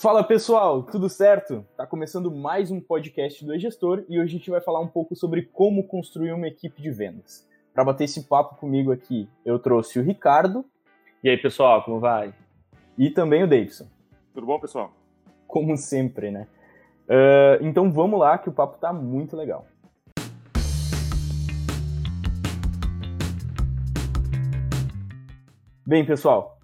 Fala pessoal, tudo certo? Tá começando mais um podcast do E-Gestor e hoje a gente vai falar um pouco sobre como construir uma equipe de vendas. Para bater esse papo comigo aqui, eu trouxe o Ricardo. E aí pessoal, como vai? E também o Davidson. Tudo bom, pessoal? Como sempre, né? Uh, então vamos lá que o papo tá muito legal. Bem, pessoal,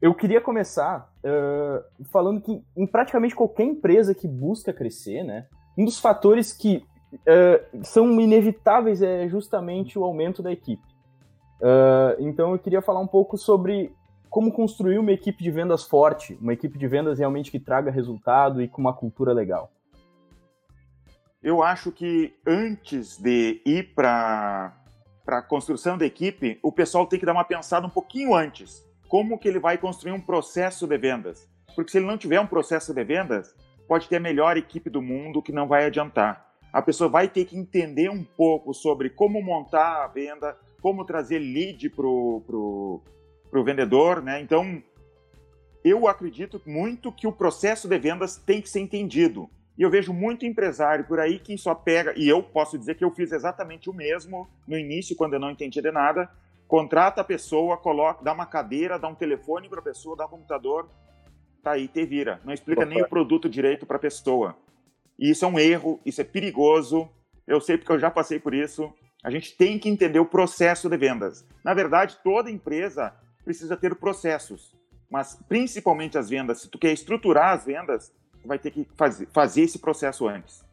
eu queria começar uh, falando que em praticamente qualquer empresa que busca crescer, né, um dos fatores que uh, são inevitáveis é justamente o aumento da equipe. Uh, então eu queria falar um pouco sobre como construir uma equipe de vendas forte, uma equipe de vendas realmente que traga resultado e com uma cultura legal. Eu acho que antes de ir para a construção da equipe, o pessoal tem que dar uma pensada um pouquinho antes como que ele vai construir um processo de vendas. Porque se ele não tiver um processo de vendas, pode ter a melhor equipe do mundo que não vai adiantar. A pessoa vai ter que entender um pouco sobre como montar a venda, como trazer lead para o vendedor, né? Então, eu acredito muito que o processo de vendas tem que ser entendido. E eu vejo muito empresário por aí que só pega, e eu posso dizer que eu fiz exatamente o mesmo no início, quando eu não entendia de nada, contrata a pessoa, coloca, dá uma cadeira, dá um telefone para a pessoa, dá um computador, tá aí, te vira. Não explica nem o produto direito para a pessoa. E isso é um erro, isso é perigoso. Eu sei porque eu já passei por isso. A gente tem que entender o processo de vendas. Na verdade, toda empresa precisa ter processos, mas principalmente as vendas. Se tu quer estruturar as vendas, vai ter que fazer, fazer esse processo antes.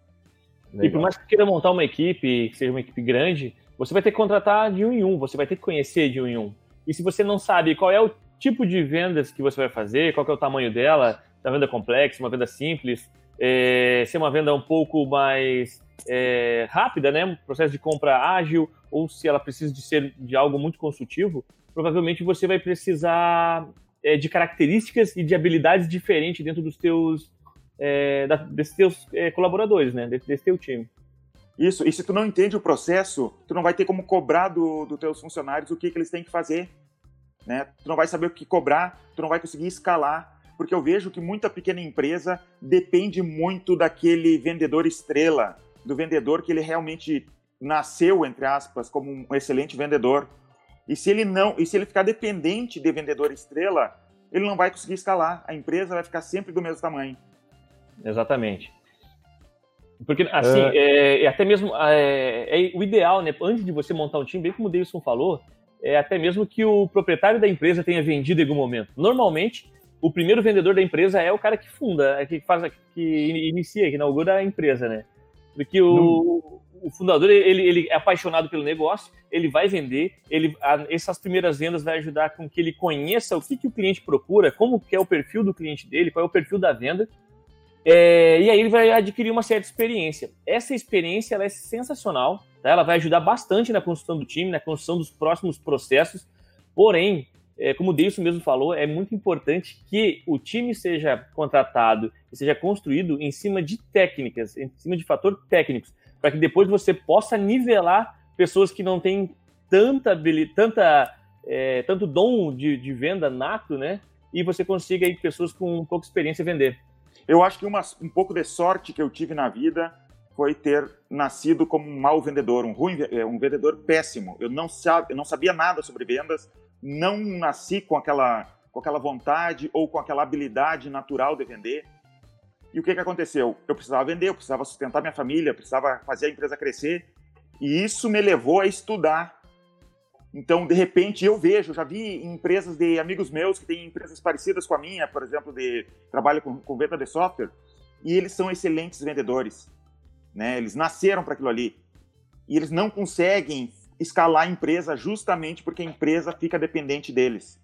Legal. E por mais que queira montar uma equipe, que seja uma equipe grande, você vai ter que contratar de um em um, você vai ter que conhecer de um em um. E se você não sabe qual é o tipo de vendas que você vai fazer, qual é o tamanho dela, uma venda complexa, uma venda simples, é, se é uma venda um pouco mais é, rápida, né, um processo de compra ágil, ou se ela precisa de ser de algo muito consultivo, provavelmente você vai precisar é, de características e de habilidades diferentes dentro dos teus, é, desses teus é, colaboradores, né, desse, desse teu time. Isso, e se tu não entende o processo, tu não vai ter como cobrar dos do teus funcionários o que, que eles têm que fazer. Né? Tu não vai saber o que cobrar, tu não vai conseguir escalar, porque eu vejo que muita pequena empresa depende muito daquele vendedor estrela, do vendedor que ele realmente nasceu, entre aspas, como um excelente vendedor. E se ele não, e se ele ficar dependente de vendedor estrela, ele não vai conseguir escalar. A empresa vai ficar sempre do mesmo tamanho. Exatamente. Porque, assim, é... É, é até mesmo é, é, o ideal, né? Antes de você montar um time, bem como o Davidson falou, é até mesmo que o proprietário da empresa tenha vendido em algum momento. Normalmente, o primeiro vendedor da empresa é o cara que funda, é que faz, que inicia, que inaugura a empresa, né? Porque o, o fundador ele, ele é apaixonado pelo negócio, ele vai vender, ele, a, essas primeiras vendas vai ajudar com que ele conheça o que, que o cliente procura, como que é o perfil do cliente dele, qual é o perfil da venda, é, e aí ele vai adquirir uma certa experiência. Essa experiência ela é sensacional, tá? ela vai ajudar bastante na construção do time, na construção dos próximos processos. Porém, é, como o Deilson mesmo falou, é muito importante que o time seja contratado e seja construído em cima de técnicas, em cima de fatores técnicos, para que depois você possa nivelar pessoas que não têm tanta, tanta é, tanto dom de, de, venda nato, né? E você consiga aí pessoas com pouca experiência vender. Eu acho que uma, um pouco de sorte que eu tive na vida foi ter nascido como um mau vendedor, um ruim, é, um vendedor péssimo. Eu não, eu não sabia nada sobre vendas, não nasci com aquela, com aquela vontade ou com aquela habilidade natural de vender. E o que, que aconteceu? Eu precisava vender, eu precisava sustentar minha família, eu precisava fazer a empresa crescer. E isso me levou a estudar então, de repente, eu vejo, já vi empresas de amigos meus que têm empresas parecidas com a minha, por exemplo, de trabalho com, com venda de software, e eles são excelentes vendedores. Né? Eles nasceram para aquilo ali. E eles não conseguem escalar a empresa justamente porque a empresa fica dependente deles.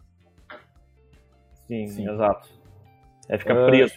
Sim, Sim. exato. É ficar uh, preso.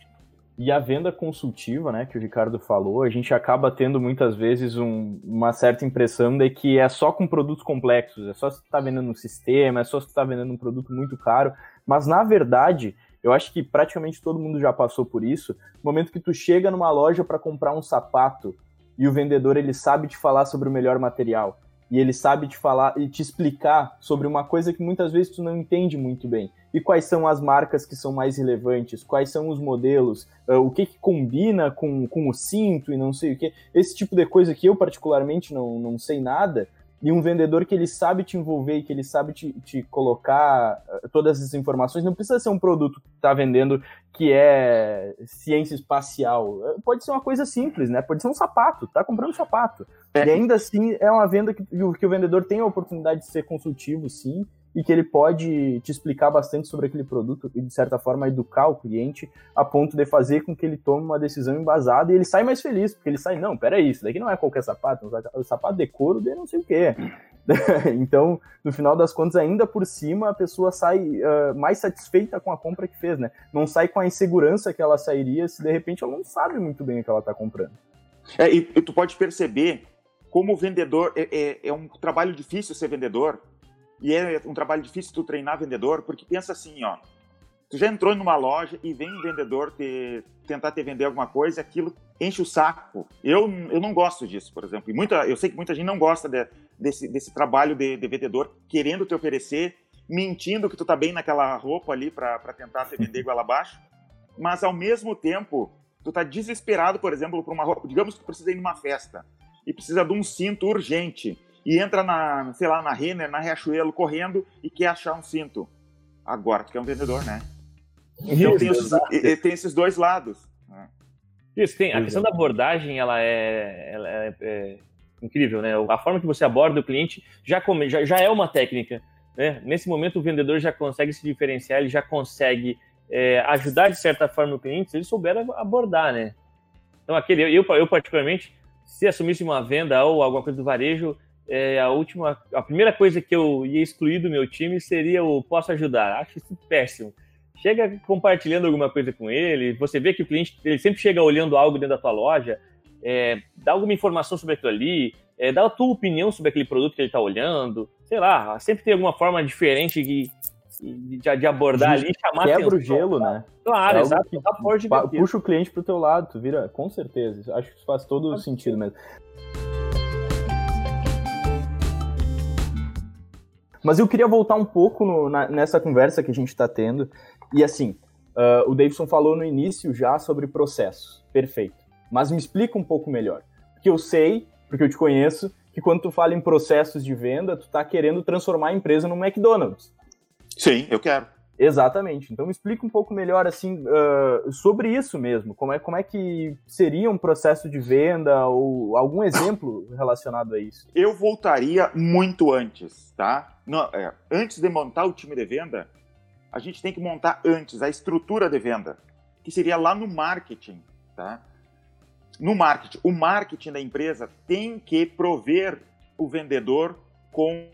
E a venda consultiva, né, que o Ricardo falou, a gente acaba tendo muitas vezes um, uma certa impressão de que é só com produtos complexos, é só se está vendendo um sistema, é só se está vendendo um produto muito caro, mas na verdade, eu acho que praticamente todo mundo já passou por isso. No momento que tu chega numa loja para comprar um sapato e o vendedor ele sabe te falar sobre o melhor material, e ele sabe te falar e te explicar sobre uma coisa que muitas vezes tu não entende muito bem. E quais são as marcas que são mais relevantes, quais são os modelos, uh, o que, que combina com, com o cinto e não sei o que. Esse tipo de coisa que eu particularmente não, não sei nada, e um vendedor que ele sabe te envolver e que ele sabe te, te colocar eh, todas essas informações, não precisa ser um produto que está vendendo que é ciência espacial. Eh, pode ser uma coisa simples, né? Pode ser um sapato, tá comprando um sapato. É. E ainda assim é uma venda que, que o vendedor tem a oportunidade de ser consultivo, sim, e que ele pode te explicar bastante sobre aquele produto e, de certa forma, educar o cliente a ponto de fazer com que ele tome uma decisão embasada e ele sai mais feliz, porque ele sai, não, peraí, isso daqui não é qualquer sapato, é um sapato de couro de não sei o quê. então, no final das contas, ainda por cima, a pessoa sai uh, mais satisfeita com a compra que fez, né? Não sai com a insegurança que ela sairia se de repente ela não sabe muito bem o que ela está comprando. É, e, e, tu pode perceber como vendedor é, é, é um trabalho difícil ser vendedor, e é um trabalho difícil tu treinar vendedor, porque pensa assim, ó. Tu já entrou numa loja e vem um vendedor te, tentar te vender alguma coisa, aquilo enche o saco. Eu, eu não gosto disso, por exemplo. E muita, eu sei que muita gente não gosta de, desse, desse trabalho de, de, vendedor querendo te oferecer, mentindo que tu tá bem naquela roupa ali para tentar te vender igual abaixo. Mas ao mesmo tempo, tu tá desesperado, por exemplo, por uma roupa. Digamos que tu precisa ir numa festa e precisa de um cinto urgente e entra na, sei lá, na Renner, na Riachuelo, correndo e quer achar um cinto. Agora tu quer um vendedor, né? Então tem, esses, tem esses dois lados. Né? Isso, tem. A questão da abordagem, ela é, ela é, é, incrível, né? A forma que você aborda o cliente já, come, já, já é uma técnica. Né? Nesse momento, o vendedor já consegue se diferenciar, ele já consegue é, ajudar, de certa forma, o cliente se ele souber abordar, né? Então, aquele, eu, eu particularmente, se assumisse uma venda ou alguma coisa do varejo, é, a última, a primeira coisa que eu ia excluir do meu time seria o posso ajudar. Acho isso péssimo. Chega compartilhando alguma coisa com ele, você vê que o cliente ele sempre chega olhando algo dentro da tua loja, é, dá alguma informação sobre aquilo ali, é, dá a tua opinião sobre aquele produto que ele está olhando, sei lá, sempre tem alguma forma diferente de, de, de abordar ali, chamar Quebra atenção, o gelo, né? Claro, é exato. Que, puxa o cliente pro teu lado, tu vira, com certeza. Acho que isso faz todo o sentido mesmo. Mas eu queria voltar um pouco no, na, nessa conversa que a gente está tendo. E assim, uh, o Davidson falou no início já sobre processos. Perfeito. Mas me explica um pouco melhor. Porque eu sei, porque eu te conheço, que quando tu fala em processos de venda, tu está querendo transformar a empresa no McDonald's. Sim, eu quero. Exatamente. Então me explica um pouco melhor assim uh, sobre isso mesmo. Como é, como é que seria um processo de venda ou algum exemplo relacionado a isso? Eu voltaria muito antes, tá? Não, é, antes de montar o time de venda, a gente tem que montar antes a estrutura de venda, que seria lá no marketing, tá? No marketing, o marketing da empresa tem que prover o vendedor com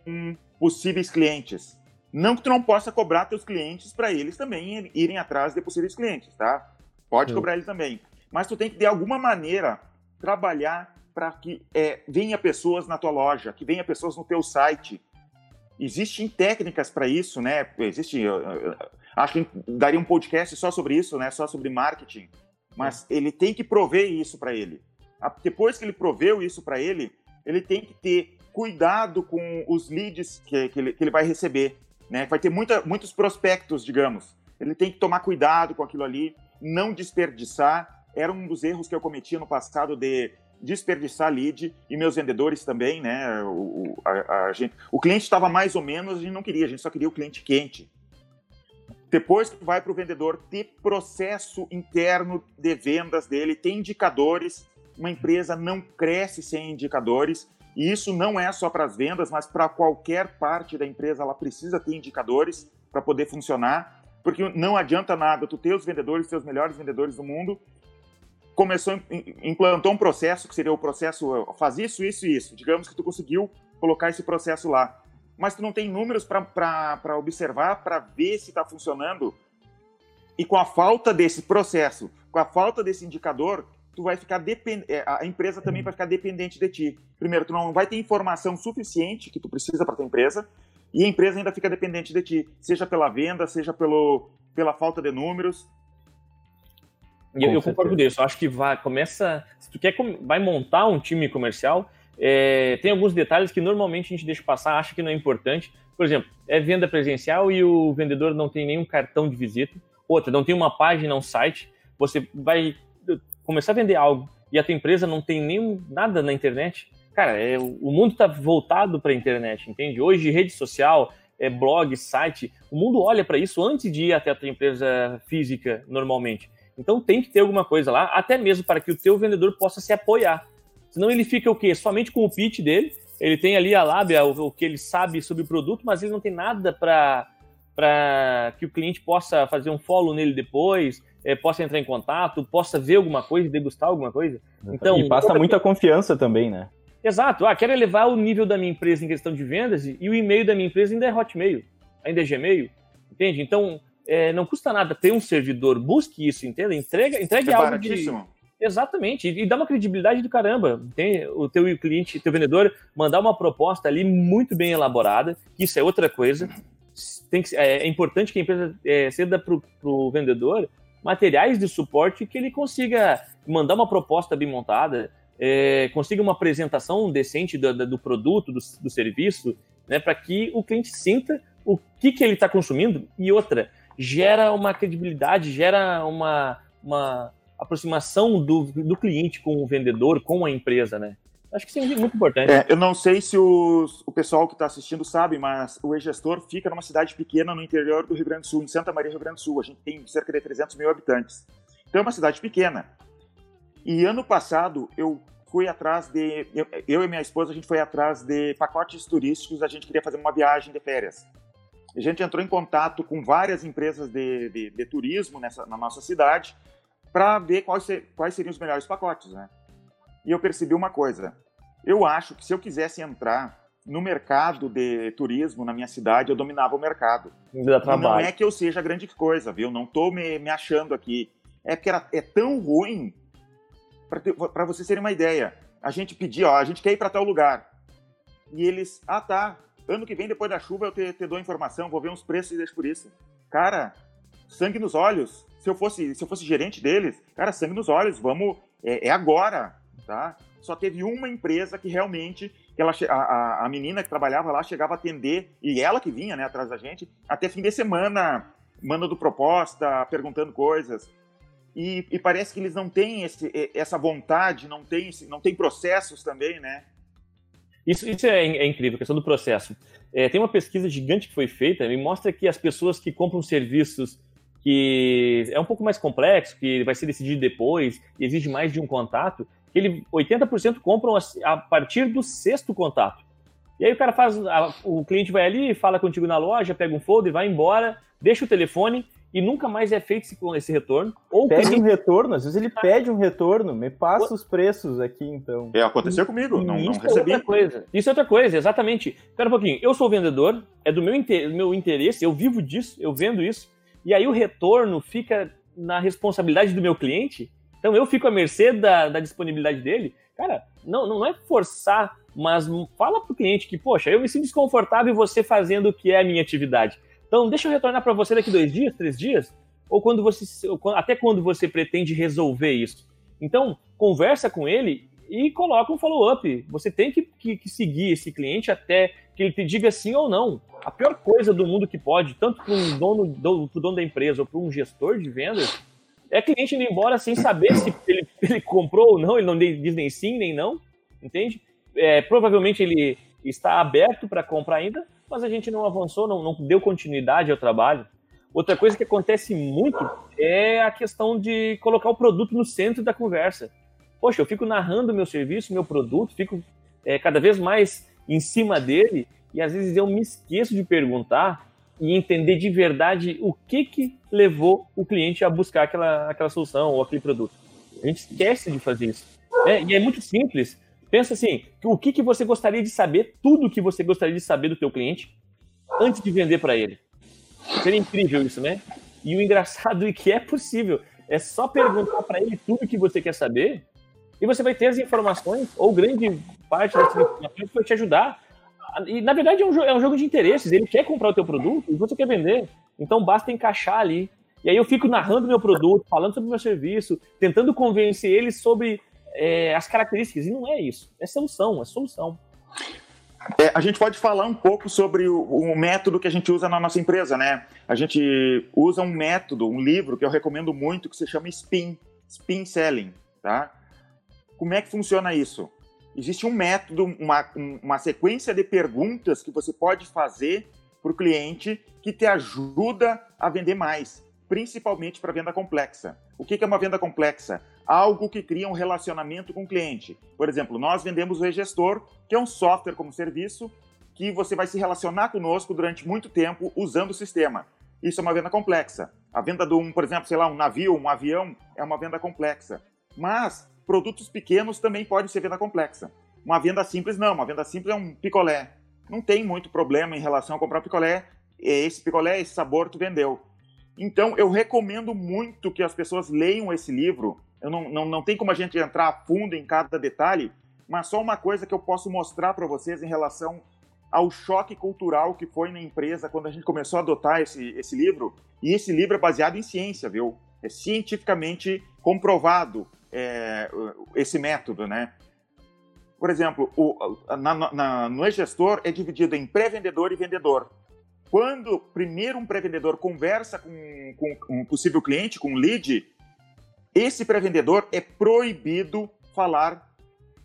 possíveis clientes não que tu não possa cobrar teus clientes para eles também irem atrás de possíveis clientes, tá? Pode Sim. cobrar eles também. Mas tu tem que, de alguma maneira, trabalhar para que é, venha pessoas na tua loja, que venha pessoas no teu site. Existem técnicas para isso, né? Existe, eu, eu, acho que daria um podcast só sobre isso, né? Só sobre marketing. Mas ele tem que prover isso para ele. Depois que ele proveu isso para ele, ele tem que ter cuidado com os leads que, que, ele, que ele vai receber né? Vai ter muita, muitos prospectos, digamos. Ele tem que tomar cuidado com aquilo ali, não desperdiçar. Era um dos erros que eu cometi no passado de desperdiçar lead e meus vendedores também, né? O, a, a gente, o cliente estava mais ou menos, a gente não queria, a gente só queria o cliente quente. Depois que vai para o vendedor ter processo interno de vendas dele, tem indicadores. Uma empresa não cresce sem indicadores. E isso não é só para as vendas, mas para qualquer parte da empresa, ela precisa ter indicadores para poder funcionar, porque não adianta nada tu ter os vendedores, ter os melhores vendedores do mundo, começou, implantou um processo que seria o processo, faz isso, isso e isso. Digamos que tu conseguiu colocar esse processo lá, mas tu não tem números para observar, para ver se está funcionando. E com a falta desse processo, com a falta desse indicador, tu vai ficar depend... É, a empresa também vai ficar dependente de ti. Primeiro, tu não vai ter informação suficiente que tu precisa para tua empresa e a empresa ainda fica dependente de ti, seja pela venda, seja pelo, pela falta de números. E eu, eu concordo com isso. Eu acho que vai, começa. Se tu quer vai montar um time comercial, é, tem alguns detalhes que normalmente a gente deixa passar, acha que não é importante. Por exemplo, é venda presencial e o vendedor não tem nenhum cartão de visita. Outra, não tem uma página, um site. Você vai começar a vender algo e a tua empresa não tem nem nada na internet. Cara, é, o mundo está voltado para a internet, entende? Hoje, rede social, é, blog, site, o mundo olha para isso antes de ir até a tua empresa física normalmente. Então tem que ter alguma coisa lá, até mesmo para que o teu vendedor possa se apoiar. Senão ele fica o quê? Somente com o pitch dele, ele tem ali a lábia, o, o que ele sabe sobre o produto, mas ele não tem nada para que o cliente possa fazer um follow nele depois, é, possa entrar em contato, possa ver alguma coisa, degustar alguma coisa. Então, e passa muita confiança também, né? Exato. Ah, quero elevar o nível da minha empresa em questão de vendas e o e-mail da minha empresa ainda é Hotmail, ainda é Gmail, entende? Então, é, não custa nada ter um servidor, busque isso, entenda? Entrega, entregue é algo de... Exatamente, e, dá uma credibilidade do caramba. Tem o teu cliente, teu vendedor, mandar uma proposta ali muito bem elaborada, que isso é outra coisa. Tem que, é, é importante que a empresa é, ceda para o vendedor materiais de suporte que ele consiga mandar uma proposta bem montada, é, consiga uma apresentação decente do, do produto, do, do serviço, né, para que o cliente sinta o que, que ele está consumindo. E outra, gera uma credibilidade, gera uma, uma aproximação do, do cliente com o vendedor, com a empresa, né? Acho que isso é muito importante. É, eu não sei se os, o pessoal que está assistindo sabe, mas o e-gestor fica numa cidade pequena no interior do Rio Grande do Sul, em Santa Maria, Rio Grande do Sul. A gente tem cerca de 300 mil habitantes. Então é uma cidade pequena. E ano passado eu fui atrás de. Eu, eu, e minha esposa, a gente foi atrás de pacotes turísticos, a gente queria fazer uma viagem de férias. A gente entrou em contato com várias empresas de, de, de turismo nessa, na nossa cidade para ver quais, quais seriam os melhores pacotes, né? E eu percebi uma coisa. Eu acho que se eu quisesse entrar no mercado de turismo na minha cidade, eu dominava o mercado. Não é que eu seja grande coisa, viu? Não estou me, me achando aqui. É que era, é tão ruim para vocês terem uma ideia, a gente pedia, ó, a gente quer ir para tal lugar. E eles, ah tá, ano que vem, depois da chuva, eu te, te dou informação, vou ver uns preços e deixo por isso. Cara, sangue nos olhos. Se eu fosse, se eu fosse gerente deles, cara, sangue nos olhos, vamos, é, é agora, tá? Só teve uma empresa que realmente, ela, a, a menina que trabalhava lá chegava a atender, e ela que vinha, né, atrás da gente, até fim de semana, mandando proposta, perguntando coisas. E, e, parece que eles não têm esse, essa vontade, não têm, não tem processos também, né? Isso, isso é, é, incrível, a questão do processo. É, tem uma pesquisa gigante que foi feita e mostra que as pessoas que compram serviços que é um pouco mais complexo, que vai ser decidido depois, exige mais de um contato, ele 80% compram a partir do sexto contato. E aí o cara faz, a, o cliente vai ali, fala contigo na loja, pega um folder, vai embora, deixa o telefone e nunca mais é feito esse, esse retorno. Ou pede cliente... um retorno, às vezes ele pede um retorno, me passa os preços aqui então. É, aconteceu comigo, não, isso não recebi. É outra coisa. Isso é outra coisa, exatamente. Espera um pouquinho, eu sou vendedor, é do meu, inter... do meu interesse, eu vivo disso, eu vendo isso, e aí o retorno fica na responsabilidade do meu cliente, então eu fico à mercê da, da disponibilidade dele. Cara, não, não é forçar, mas fala pro cliente que, poxa, eu me sinto desconfortável você fazendo o que é a minha atividade. Então, deixa eu retornar para você daqui dois dias, três dias, ou quando você, até quando você pretende resolver isso. Então, conversa com ele e coloca um follow-up. Você tem que, que, que, seguir esse cliente até que ele te diga sim ou não. A pior coisa do mundo que pode, tanto para um dono, do, dono da empresa ou para um gestor de vendas, é cliente indo embora sem saber se ele, ele comprou ou não, ele não diz nem sim nem não, entende? É, provavelmente ele está aberto para comprar ainda, mas a gente não avançou, não, não deu continuidade ao trabalho. Outra coisa que acontece muito é a questão de colocar o produto no centro da conversa. Poxa, eu fico narrando meu serviço, meu produto, fico é, cada vez mais em cima dele e às vezes eu me esqueço de perguntar e entender de verdade o que que levou o cliente a buscar aquela, aquela solução ou aquele produto. A gente esquece de fazer isso. É, e é muito simples. Pensa assim, o que, que você gostaria de saber, tudo que você gostaria de saber do teu cliente antes de vender para ele. Seria incrível isso, né? E o engraçado é que é possível. É só perguntar para ele tudo que você quer saber e você vai ter as informações, ou grande parte dessas informações que vai te ajudar. E, na verdade, é um, é um jogo de interesses. Ele quer comprar o teu produto e você quer vender. Então, basta encaixar ali. E aí eu fico narrando meu produto, falando sobre o meu serviço, tentando convencer ele sobre é, as características. E não é isso. É solução, é solução. É, a gente pode falar um pouco sobre o, o, método que a gente usa na nossa empresa, né? A gente usa um método, um livro que eu recomendo muito, que se chama SPIN, SPIN Selling, tá? Como é que funciona isso? Existe um método, uma, uma sequência de perguntas que você pode fazer para o cliente que te ajuda a vender mais, principalmente para venda complexa. O que é uma venda complexa? Algo que cria um relacionamento com o cliente. Por exemplo, nós vendemos o e-gestor, que é um software como serviço que você vai se relacionar conosco durante muito tempo usando o sistema. Isso é uma venda complexa. A venda de um, por exemplo, sei lá, um navio, um avião, é uma venda complexa. Mas produtos pequenos também podem ser venda complexa. Uma venda simples não, uma venda simples é um picolé. Não tem muito problema em relação a comprar picolé. Esse picolé, esse sabor tu vendeu. Então, eu recomendo muito que as pessoas leiam esse livro. Eu não, não, não tem como a gente entrar a fundo em cada detalhe, mas só uma coisa que eu posso mostrar para vocês em relação ao choque cultural que foi na empresa quando a gente começou a adotar esse, esse livro. E esse livro é baseado em ciência, viu? É cientificamente comprovado é, esse método, né? Por exemplo, o, na, na, no e-gestor é dividido em pré-vendedor e vendedor. Quando primeiro um pré-vendedor conversa com, com um possível cliente, com um lead, esse pré-vendedor é proibido falar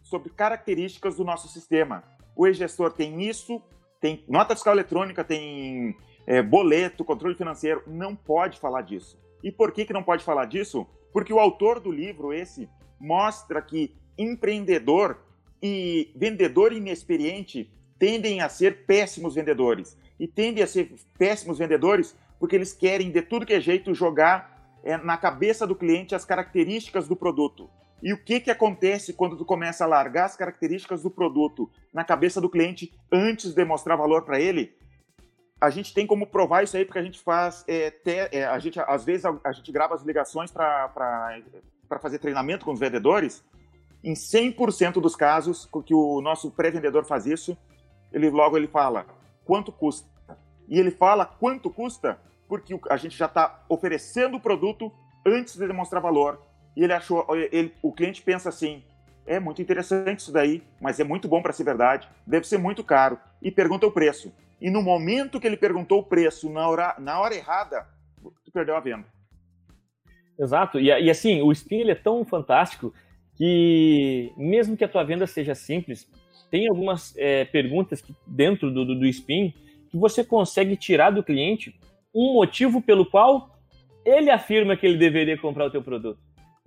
sobre características do nosso sistema. O e-gestor tem isso, tem nota fiscal eletrônica, tem é, boleto, controle financeiro, não pode falar disso. E por que, que não pode falar disso? Porque o autor do livro, esse, mostra que empreendedor e vendedor inexperiente tendem a ser péssimos vendedores. E tendem a ser péssimos vendedores porque eles querem, de tudo que é jeito, jogar é, na cabeça do cliente as características do produto. E o que, que acontece quando tu começa a largar as características do produto na cabeça do cliente antes de demonstrar valor para ele? A gente tem como provar isso aí porque a gente faz é, te, é, a gente às vezes a, a gente grava as ligações para fazer treinamento com os vendedores. Em 100% dos casos que o nosso pré-vendedor faz isso ele logo ele fala quanto custa? E ele fala quanto custa? Porque a gente já está oferecendo o produto antes de demonstrar valor. E ele achou ele, o cliente pensa assim é muito interessante isso daí mas é muito bom para ser verdade deve ser muito caro e pergunta o preço e no momento que ele perguntou o preço na hora, na hora errada, tu perdeu a venda. Exato. E, e assim, o Spin ele é tão fantástico que mesmo que a tua venda seja simples, tem algumas é, perguntas que, dentro do, do, do Spin que você consegue tirar do cliente um motivo pelo qual ele afirma que ele deveria comprar o teu produto.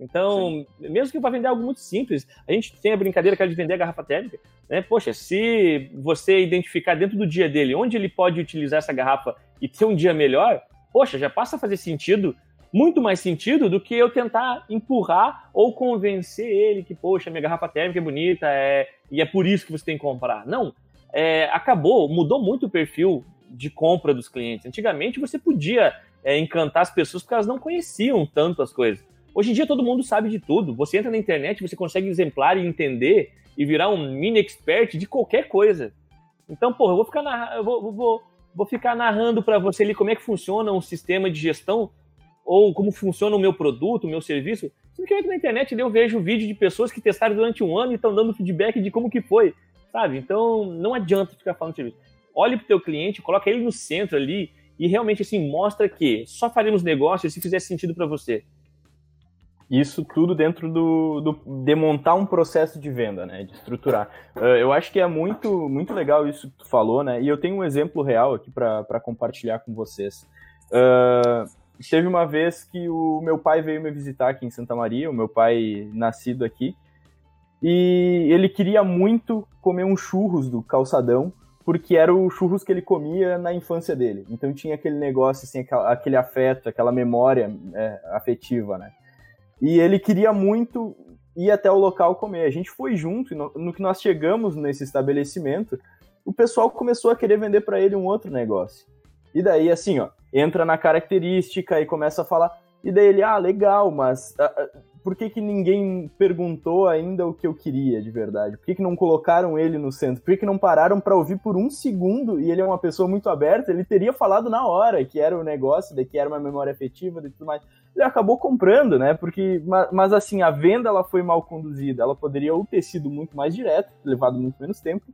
Então, Sim. mesmo que para vender algo muito simples, a gente tem a brincadeira que é de vender a garrafa térmica. Né? Poxa, se você identificar dentro do dia dele onde ele pode utilizar essa garrafa e ter um dia melhor, poxa, já passa a fazer sentido, muito mais sentido do que eu tentar empurrar ou convencer ele que, poxa, minha garrafa térmica é bonita é... e é por isso que você tem que comprar. Não, é... acabou, mudou muito o perfil de compra dos clientes. Antigamente você podia é, encantar as pessoas porque elas não conheciam tanto as coisas. Hoje em dia todo mundo sabe de tudo. Você entra na internet, você consegue exemplar e entender e virar um mini expert de qualquer coisa. Então, porra, eu vou ficar, narra... eu vou, vou, vou ficar narrando para você ali como é que funciona um sistema de gestão ou como funciona o meu produto, o meu serviço. Simplesmente na internet eu vejo vídeo de pessoas que testaram durante um ano e estão dando feedback de como que foi, sabe? Então, não adianta ficar falando serviço. Olhe para o teu cliente, coloca ele no centro ali e realmente assim mostra que só faremos negócio se fizer sentido para você. Isso tudo dentro do, do, de montar um processo de venda, né? De estruturar. Uh, eu acho que é muito, muito legal isso que tu falou, né? E eu tenho um exemplo real aqui para compartilhar com vocês. Uh, teve uma vez que o meu pai veio me visitar aqui em Santa Maria, o meu pai nascido aqui, e ele queria muito comer um churros do calçadão, porque era o churros que ele comia na infância dele. Então tinha aquele negócio, assim, aquele afeto, aquela memória é, afetiva, né? E ele queria muito ir até o local comer. A gente foi junto, e no, no que nós chegamos nesse estabelecimento, o pessoal começou a querer vender para ele um outro negócio. E daí, assim, ó, entra na característica e começa a falar. E daí ele, ah, legal, mas uh, por que, que ninguém perguntou ainda o que eu queria de verdade? Por que, que não colocaram ele no centro? Por que, que não pararam para ouvir por um segundo? E ele é uma pessoa muito aberta, ele teria falado na hora que era o negócio, de que era uma memória afetiva e tudo mais. Ele acabou comprando, né? Porque, mas, mas, assim, a venda ela foi mal conduzida. Ela poderia ou ter sido muito mais direta, levado muito menos tempo,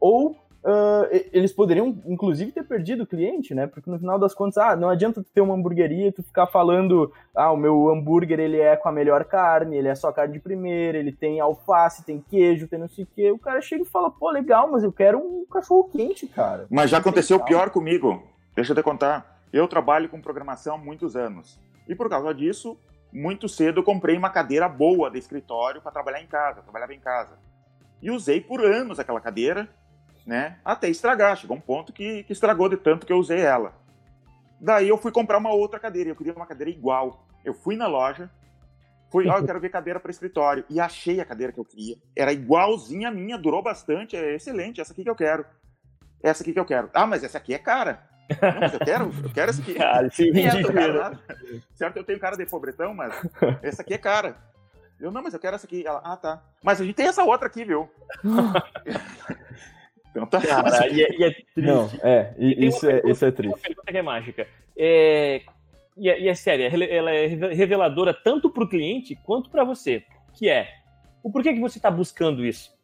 ou Uh, eles poderiam, inclusive, ter perdido o cliente, né? Porque no final das contas, ah, não adianta tu ter uma hamburgueria e tu ficar falando, ah, o meu hambúrguer ele é com a melhor carne, ele é só carne de primeira, ele tem alface, tem queijo, tem não sei o quê. O cara chega e fala, pô, legal, mas eu quero um cachorro quente, cara. Mas já aconteceu pior comigo. Deixa eu te contar. Eu trabalho com programação há muitos anos. E por causa disso, muito cedo eu comprei uma cadeira boa de escritório para trabalhar em casa, trabalhava em casa. E usei por anos aquela cadeira né? Até estragar. Chegou um ponto que, que estragou de tanto que eu usei ela. Daí eu fui comprar uma outra cadeira. Eu queria uma cadeira igual. Eu fui na loja, fui, ó, oh, eu quero ver cadeira para escritório. E achei a cadeira que eu queria. Era igualzinha a minha, durou bastante, é excelente. Essa aqui que eu quero. Essa aqui que eu quero. Ah, mas essa aqui é cara. Não, mas eu quero, eu quero essa aqui. Cara, sim, é, certo, eu tenho cara de pobretão, mas essa aqui é cara. Eu, não, mas eu quero essa aqui. Ela, ah, tá. Mas a gente tem essa outra aqui, viu? Então tá Cara, e, é, e é triste. Não, é, e, isso, é isso é triste. Uma pergunta que é mágica. É, e, é, e é séria, ela é reveladora tanto para o cliente quanto para você, que é o porquê que você está buscando isso.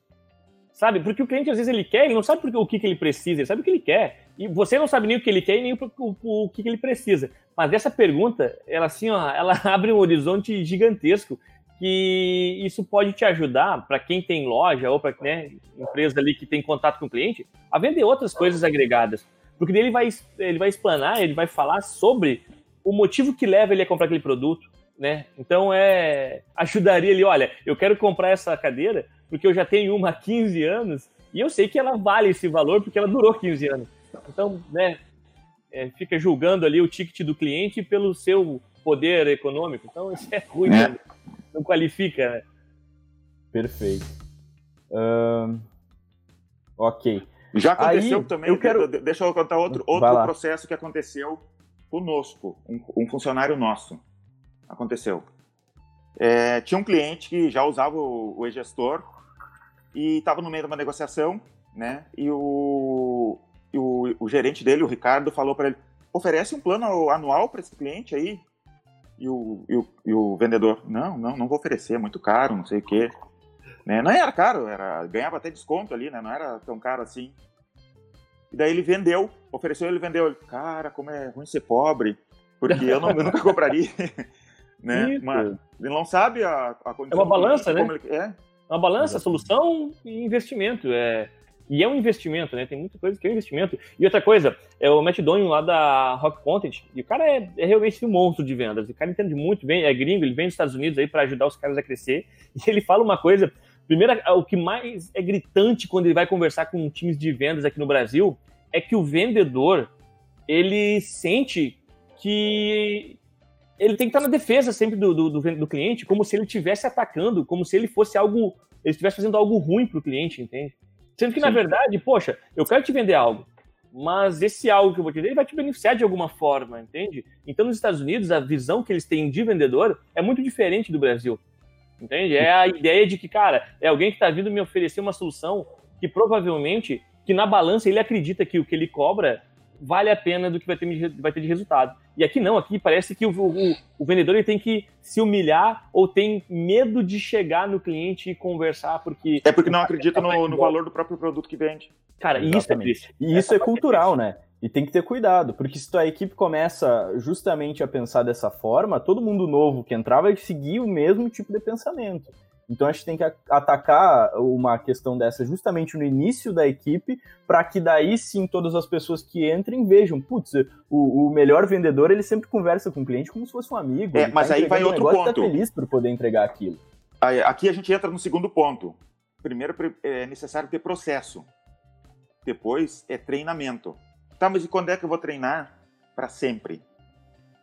Sabe? Porque o cliente às vezes ele quer, ele não sabe o que, que ele precisa, ele sabe o que ele quer. E você não sabe nem o que ele quer e nem o, o, o que, que ele precisa. Mas essa pergunta, ela assim, ó, ela abre um horizonte gigantesco que isso pode te ajudar para quem tem loja ou para né, empresa ali que tem contato com o cliente a vender outras coisas agregadas. Porque ele vai, ele vai explanar, ele vai falar sobre o motivo que leva ele a comprar aquele produto, né? Então é ajudaria ele, olha, eu quero comprar essa cadeira porque eu já tenho uma há 15 anos e eu sei que ela vale esse valor porque ela durou 15 anos. Então, né, é, fica julgando ali o ticket do cliente pelo seu poder econômico. Então isso é ruim, é. Né? não qualifica, né? Perfeito. Uh, ok. Já aconteceu Aí, também, eu quero... deixa eu contar outro, outro processo que aconteceu conosco, um, um funcionário nosso. Aconteceu. É, tinha um cliente que já usava o, o e-gestor e estava no meio de uma negociação, né? E o, e o, o gerente dele, o Ricardo, falou para ele: oferece um plano anual para esse cliente aí, e o, e o, e o vendedor, não, não, não vou oferecer, é muito caro, não sei o quê. Né? Não era caro, era, ganhava até desconto ali, né? Não era tão caro assim. E daí ele vendeu, ofereceu, ele vendeu. Cara, como é ruim ser pobre, porque eu, não, eu nunca compraria. Né? Mas ele não sabe a, a condição. É uma balança, né? Ele, é. uma balança, solução e investimento. É, e é um investimento, né? Tem muita coisa que é um investimento. E outra coisa, é o Matt Doyle lá da Rock Content, e o cara é, é, realmente um monstro de vendas. O cara entende muito bem, é gringo, ele vem dos Estados Unidos aí para ajudar os caras a crescer. E ele fala uma coisa, primeiro, o que mais é gritante quando ele vai conversar com times de vendas aqui no Brasil é que o vendedor, ele sente que ele tem que estar na defesa sempre do, do, do, do cliente, como se ele estivesse atacando, como se ele fosse algo, ele estivesse fazendo algo ruim para o cliente, entende? Sendo que, Sim. na verdade, poxa, eu quero te vender algo, mas esse algo que eu vou te vender vai te beneficiar de alguma forma, entende? Então, nos Estados Unidos, a visão que eles têm de vendedor é muito diferente do Brasil, entende? É a ideia de que, cara, é alguém que está vindo me oferecer uma solução que provavelmente, que na balança ele acredita que o que ele cobra vale a pena do que vai ter, vai ter de resultado. E aqui não, aqui parece que o, o, o, vendedor ele tem que se humilhar ou tem medo de chegar no cliente e conversar, porque. É porque não acredita no, no valor do próprio produto que vende. Cara, Exatamente. isso é triste. E isso é, é cultural, né? E tem que ter cuidado, porque se a equipe começa justamente a pensar dessa forma, todo mundo novo que entrar vai seguir o mesmo tipo de pensamento. Então a gente tem que atacar uma questão dessa justamente no início da equipe, para que daí sim todas as pessoas que entrem vejam, putz, o, o, melhor vendedor ele sempre conversa com o cliente como se fosse um amigo. É, mas tá aí vai um outro tá ponto. Tá feliz por poder entregar aquilo. Aqui a gente entra no segundo ponto. Primeiro é necessário ter processo. Depois é treinamento. Tá, mas e quando é que eu vou treinar? Para sempre.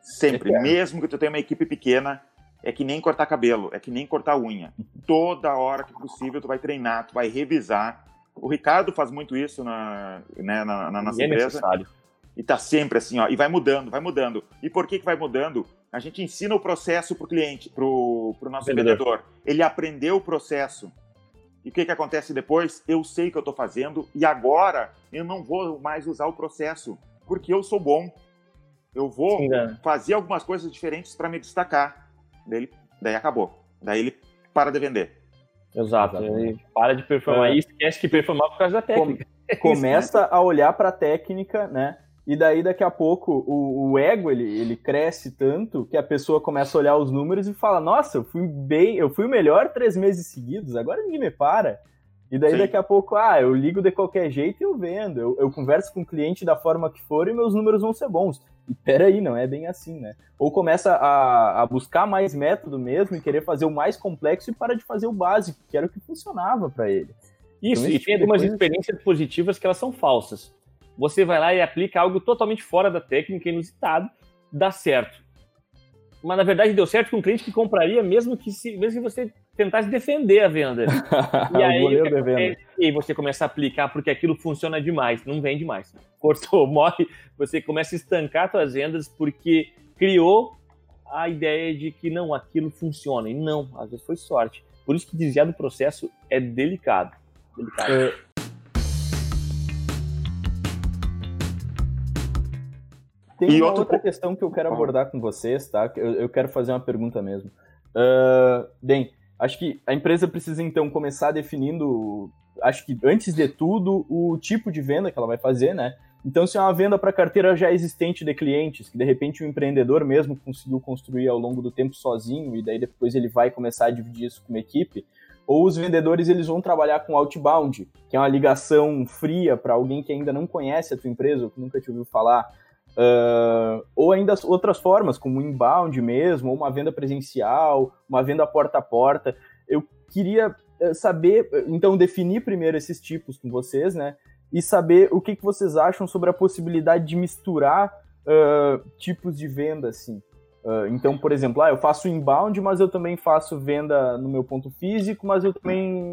Sempre. É. Mesmo que tu tenha uma equipe pequena, é que nem cortar cabelo, é que nem cortar unha. Toda hora que possível tu vai treinar, tu vai revisar. O Ricardo faz muito isso na, né, na, na nossa e é empresa. É necessário. E tá sempre assim, ó, e vai mudando, vai mudando. E por que que vai mudando? A gente ensina o processo para o cliente, para o nosso vendedor. vendedor. Ele aprendeu o processo. E o que, que acontece depois? Eu sei o que eu estou fazendo e agora eu não vou mais usar o processo, porque eu sou bom. Eu vou Sim, fazer algumas coisas diferentes para me destacar. Daí, daí acabou. Daí ele para de vender. Exato. Ele para de performar é. e esquece que performar por causa da técnica. Começa a olhar para a técnica, né? E daí, daqui a pouco, o, o, ego ele, ele cresce tanto que a pessoa começa a olhar os números e fala: Nossa, eu fui bem, eu fui o melhor três meses seguidos, agora ninguém me para. E daí, Sim. daqui a pouco, ah, eu ligo de qualquer jeito e eu vendo. Eu, eu, converso com o cliente da forma que for e meus números vão ser bons. Peraí, não é bem assim, né? Ou começa a, a buscar mais método mesmo e querer fazer o mais complexo e para de fazer o básico, que era o que funcionava para ele. Isso, então, e tem algumas experiências positivas que elas são falsas. Você vai lá e aplica algo totalmente fora da técnica, inusitado, dá certo. Mas na verdade deu certo com um cliente que compraria mesmo que se, mesmo que você tentasse defender a venda. e aí e você começa a aplicar porque aquilo funciona demais, não vende mais. Cortou, morre, você começa a estancar suas vendas porque criou a ideia de que não, aquilo funciona. E não, às vezes foi sorte. Por isso que desviar do processo é delicado. delicado. É... Tem e outra questão que eu quero abordar com vocês, tá? Eu, eu quero fazer uma pergunta mesmo. Uh, bem, Acho que a empresa precisa então começar definindo, acho que antes de tudo, o tipo de venda que ela vai fazer, né? Então, se é uma venda para carteira já existente de clientes, que de repente o empreendedor mesmo conseguiu construir ao longo do tempo sozinho, e daí depois ele vai começar a dividir isso com uma equipe, ou os vendedores eles vão trabalhar com outbound, que é uma ligação fria para alguém que ainda não conhece a tua empresa, ou que nunca te ouviu falar, Uh, ou ainda outras formas, como inbound mesmo, ou uma venda presencial, uma venda porta a porta. Eu queria eh, saber, então, definir primeiro esses tipos com vocês, né? E saber o que, que vocês acham sobre a possibilidade de misturar uh, tipos de venda, assim. Uh, então, por exemplo, ah, eu faço inbound, mas eu também faço venda no meu ponto físico, mas eu também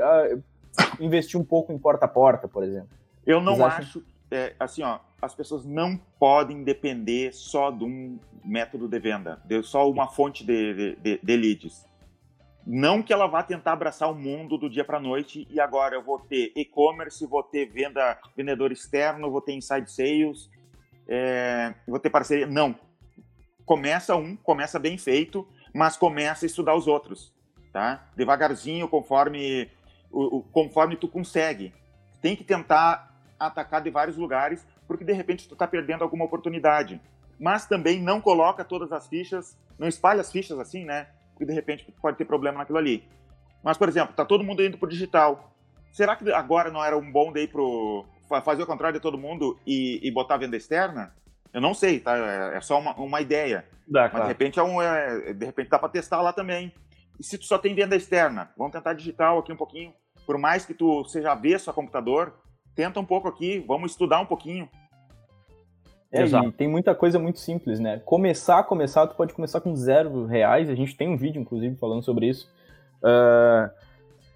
investi um pouco em porta a porta, por exemplo. Eu não acho, é, assim, ó, as pessoas não podem depender só de um método de venda, de só uma fonte de, de, de leads. Não que ela vá tentar abraçar o mundo do dia para noite e agora eu vou ter e-commerce, vou ter venda, vendedor externo, vou ter inside sales, é, vou ter parceria. Não. Começa um, começa bem feito, mas começa a estudar os outros, tá? Devagarzinho, conforme, o, o conforme tu consegue. Tem que tentar atacar de vários lugares porque de repente tu está perdendo alguma oportunidade. Mas também não coloca todas as fichas, não espalha as fichas assim, né? Porque de repente pode ter problema naquilo ali. Mas, por exemplo, tá todo mundo indo pro digital. Será que agora não era um bom day pro fazer o contrário de todo mundo e, e botar venda externa? Eu não sei, tá? É, é só uma, uma ideia. Dá, Mas claro. de repente é um, é, de repente dá para testar lá também. E se tu só tem venda externa, vamos tentar digital aqui um pouquinho. Por mais que tu seja avesso a computador, tenta um pouco aqui, vamos estudar um pouquinho. É, e tem muita coisa muito simples, né? Começar, começar, tu pode começar com zero reais, a gente tem um vídeo, inclusive, falando sobre isso. Uh,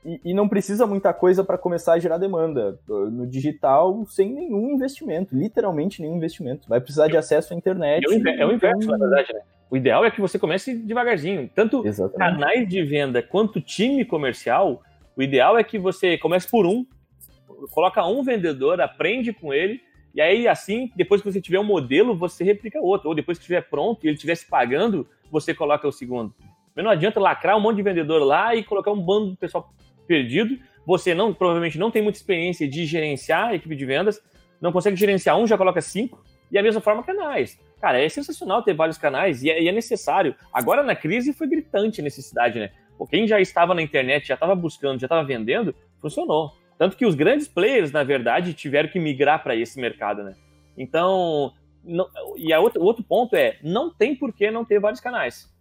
e, e, não precisa muita coisa para começar a gerar demanda. No digital, sem nenhum investimento, literalmente nenhum investimento. Vai precisar de acesso à internet. É o, inverso, na verdade, né? O ideal é que você comece devagarzinho. Tanto Exatamente. canais de venda quanto time comercial, o ideal é que você comece por um, coloca um vendedor, aprende com ele, e aí, assim, depois que você tiver um modelo, você replica outro. Ou depois que estiver pronto e ele estiver se pagando, você coloca o segundo. Mas não adianta lacrar um monte de vendedor lá e colocar um bando de pessoal perdido. Você não, provavelmente não tem muita experiência de gerenciar a equipe de vendas, não consegue gerenciar um, já coloca cinco. E a mesma forma canais. Cara, é sensacional ter vários canais e é, é necessário. Agora na crise foi gritante a necessidade, né? Quem já estava na internet, já estava buscando, já estava vendendo, funcionou. Tanto que os grandes players, na verdade, tiveram que migrar para esse mercado, né? Então, não, e a o outro ponto é, não tem por que não ter vários canais.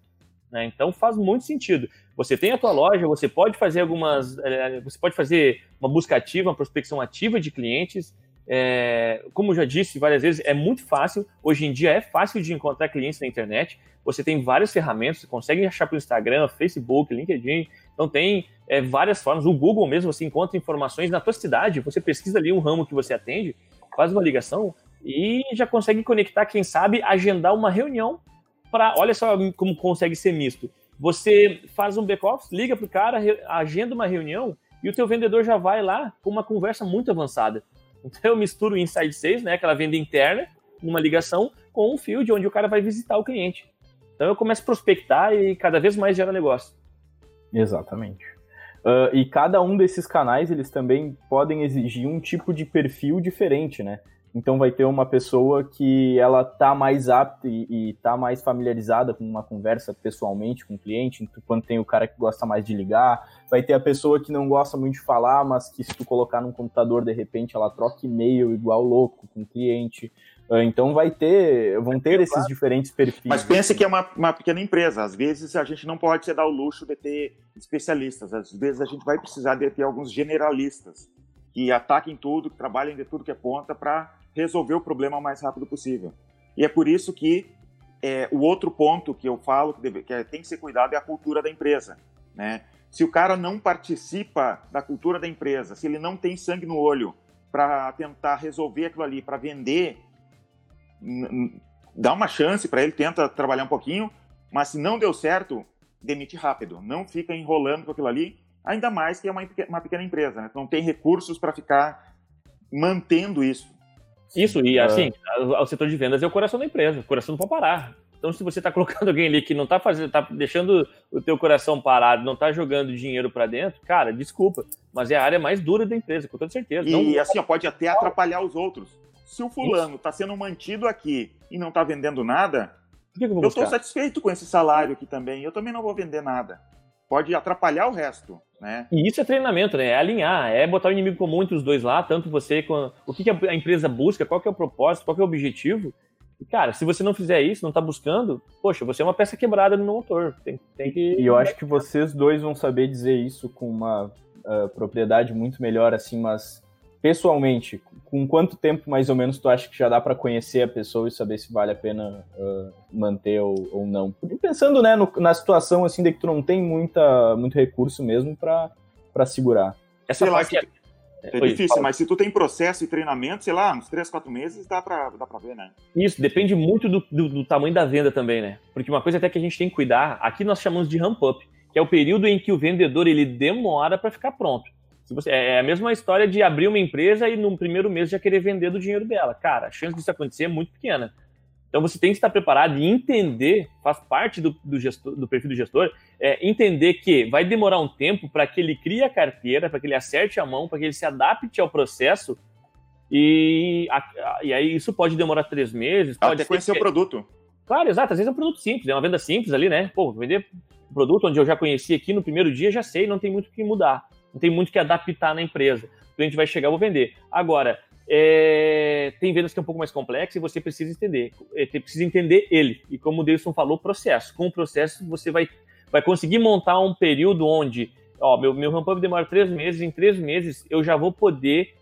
Né? Então faz muito sentido. Você tem a tua loja, você pode fazer algumas, é, você pode fazer uma busca ativa, uma prospecção ativa de clientes. É, como já disse várias vezes, é muito fácil. Hoje em dia é fácil de encontrar clientes na internet. Você tem várias ferramentas, você consegue achar pelo Instagram, Facebook, LinkedIn. Então tem é, várias formas. O Google mesmo, você encontra informações na tua cidade, você pesquisa ali um ramo que você atende, faz uma ligação e já consegue conectar, quem sabe, agendar uma reunião para. Olha só como consegue ser misto. Você faz um back-office, liga pro cara, agenda uma reunião e o teu vendedor já vai lá com uma conversa muito avançada. Então eu misturo o Inside Sales, né, aquela venda interna, numa ligação com um field onde o cara vai visitar o cliente. Então eu começo a prospectar e cada vez mais gera negócio. Exatamente. Uh, e cada um desses canais, eles também podem exigir um tipo de perfil diferente, né? Então vai ter uma pessoa que ela tá mais apta e, e tá mais familiarizada com uma conversa pessoalmente com o cliente, enquanto tem o cara que gosta mais de ligar. Vai ter a pessoa que não gosta muito de falar, mas que se tu colocar no computador, de repente, ela troca e-mail igual louco com o cliente. Ah, então vai ter, vão ter esses claro. diferentes perfis. Mas pense que é uma, uma pequena empresa. Às vezes a gente não pode se dar o luxo de ter especialistas. Às vezes a gente vai precisar de ter alguns generalistas que ataquem tudo, que trabalhem de tudo que é ponta para resolver o problema o mais rápido possível. E é por isso que é, o outro ponto que eu falo que, deve, que é, tem que ser cuidado é a cultura da empresa. Né? Se o cara não participa da cultura da empresa, se ele não tem sangue no olho para tentar resolver aquilo ali, para vender dá uma chance para ele, tenta trabalhar um pouquinho, mas se não deu certo, demite rápido. Não fica enrolando com aquilo ali, ainda mais que é uma, uma pequena empresa, né? Não tem recursos para ficar mantendo isso. Isso, e assim, o setor de vendas é o coração da empresa, o coração não pode parar. Então, se você está colocando alguém ali que não está fazendo, tá deixando o teu coração parado, não está jogando dinheiro para dentro, cara, desculpa, mas é a área mais dura da empresa, com toda certeza. E não... assim, ó, pode até atrapalhar os outros. Se o fulano está sendo mantido aqui e não está vendendo nada, que que eu estou satisfeito com esse salário aqui também. Eu também não vou vender nada. Pode atrapalhar o resto, né? E isso é treinamento, né? É alinhar, é botar o inimigo comum entre os dois lá, tanto você quanto o que, que a empresa busca, qual que é o propósito, qual que é o objetivo. E, cara, se você não fizer isso, não está buscando, poxa, você é uma peça quebrada no motor. Tem, tem que... E eu acho que vocês dois vão saber dizer isso com uma uh, propriedade muito melhor, assim, mas pessoalmente, com quanto tempo mais ou menos tu acha que já dá para conhecer a pessoa e saber se vale a pena uh, manter ou, ou não? E pensando, né, no, na situação assim de que tu não tem muita, muito recurso mesmo para segurar. Essa sei parte lá, é, é difícil, fala. mas se tu tem processo e treinamento, sei lá, uns 3, 4 meses dá pra, dá pra ver, né? Isso, depende muito do, do, do tamanho da venda também, né? Porque uma coisa até que a gente tem que cuidar, aqui nós chamamos de ramp up, que é o período em que o vendedor ele demora para ficar pronto. Você, é, é a mesma história de abrir uma empresa e no primeiro mês já querer vender do dinheiro dela. Cara, a chance disso acontecer é muito pequena. Então você tem que estar preparado e entender, faz parte do, do, gestor, do perfil do gestor, é, entender que vai demorar um tempo para que ele crie a carteira, para que ele acerte a mão, para que ele se adapte ao processo. E, a, e aí isso pode demorar três meses. Pode Até conhecer que... o produto. Claro, exato. Às vezes é um produto simples, é uma venda simples ali, né? Pô, vender um produto onde eu já conheci aqui no primeiro dia, já sei, não tem muito o que mudar não tem muito que adaptar na empresa. O cliente vai chegar, eu vou vender. Agora, é, tem vendas que é um pouco mais complexo e você precisa entender. É, precisa entender ele. E como o Davidson falou, processo. Com o processo, você vai, vai conseguir montar um período onde, ó, meu, meu ramp-up demora três meses, em três meses eu já vou poder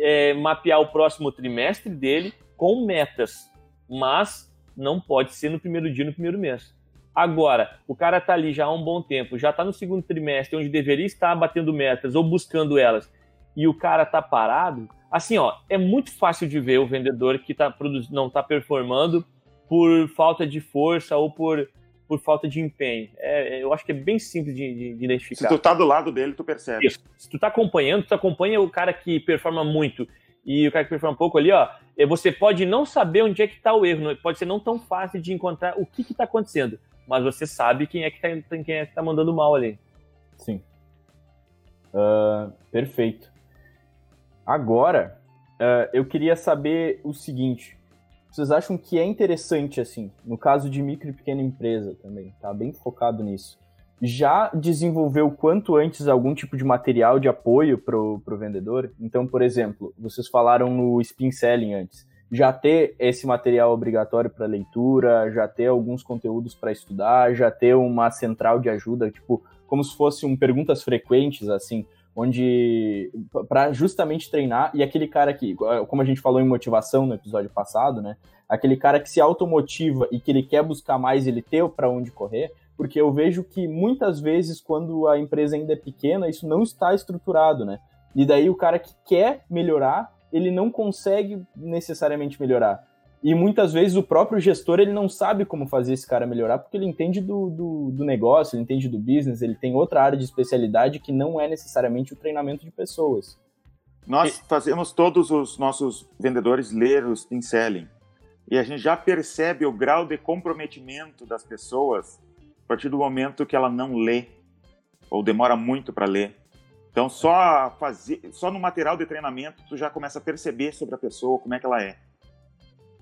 é, mapear o próximo trimestre dele com metas. Mas não pode ser no primeiro dia, no primeiro mês. Agora, o cara está ali já há um bom tempo, já está no segundo trimestre, onde deveria estar batendo metas ou buscando elas, e o cara está parado, assim, ó, é muito fácil de ver o vendedor que tá não está performando por falta de força ou por, por falta de empenho. É, eu acho que é bem simples de, de, de identificar. Se tu tá do lado dele, tu percebe. Isso. Se tu tá acompanhando, tu acompanha o cara que performa muito e o cara que performa pouco ali, ó, é, você pode não saber onde é que está o erro, pode ser não tão fácil de encontrar o que está acontecendo mas você sabe quem é que tá, quem é que tá mandando mal ali. Sim. Uh, perfeito. Agora, uh, eu queria saber o seguinte. Vocês acham que é interessante, assim, no caso de micro e pequena empresa também, tá bem focado nisso, já desenvolveu quanto antes algum tipo de material de apoio para o vendedor? Então, por exemplo, vocês falaram no spin selling antes já ter esse material obrigatório para leitura, já ter alguns conteúdos para estudar, já ter uma central de ajuda, tipo, como se fosse um perguntas frequentes, assim, onde para justamente treinar e aquele cara que, como a gente falou em motivação no episódio passado, né? Aquele cara que se automotiva e que ele quer buscar mais, ele ter para onde correr, porque eu vejo que muitas vezes quando a empresa ainda é pequena, isso não está estruturado, né? E daí o cara que quer melhorar ele não consegue necessariamente melhorar. E muitas vezes o próprio gestor ele não sabe como fazer esse cara melhorar, porque ele entende do, do, do, negócio, ele entende do business, ele tem outra área de especialidade que não é necessariamente o treinamento de pessoas. Nós fazemos todos os nossos vendedores ler o Spin Selling. E a gente já percebe o grau de comprometimento das pessoas a partir do momento que ela não lê ou demora muito para ler. Então, só fazer, só no material de treinamento tu já começa a perceber sobre a pessoa, como é que ela é.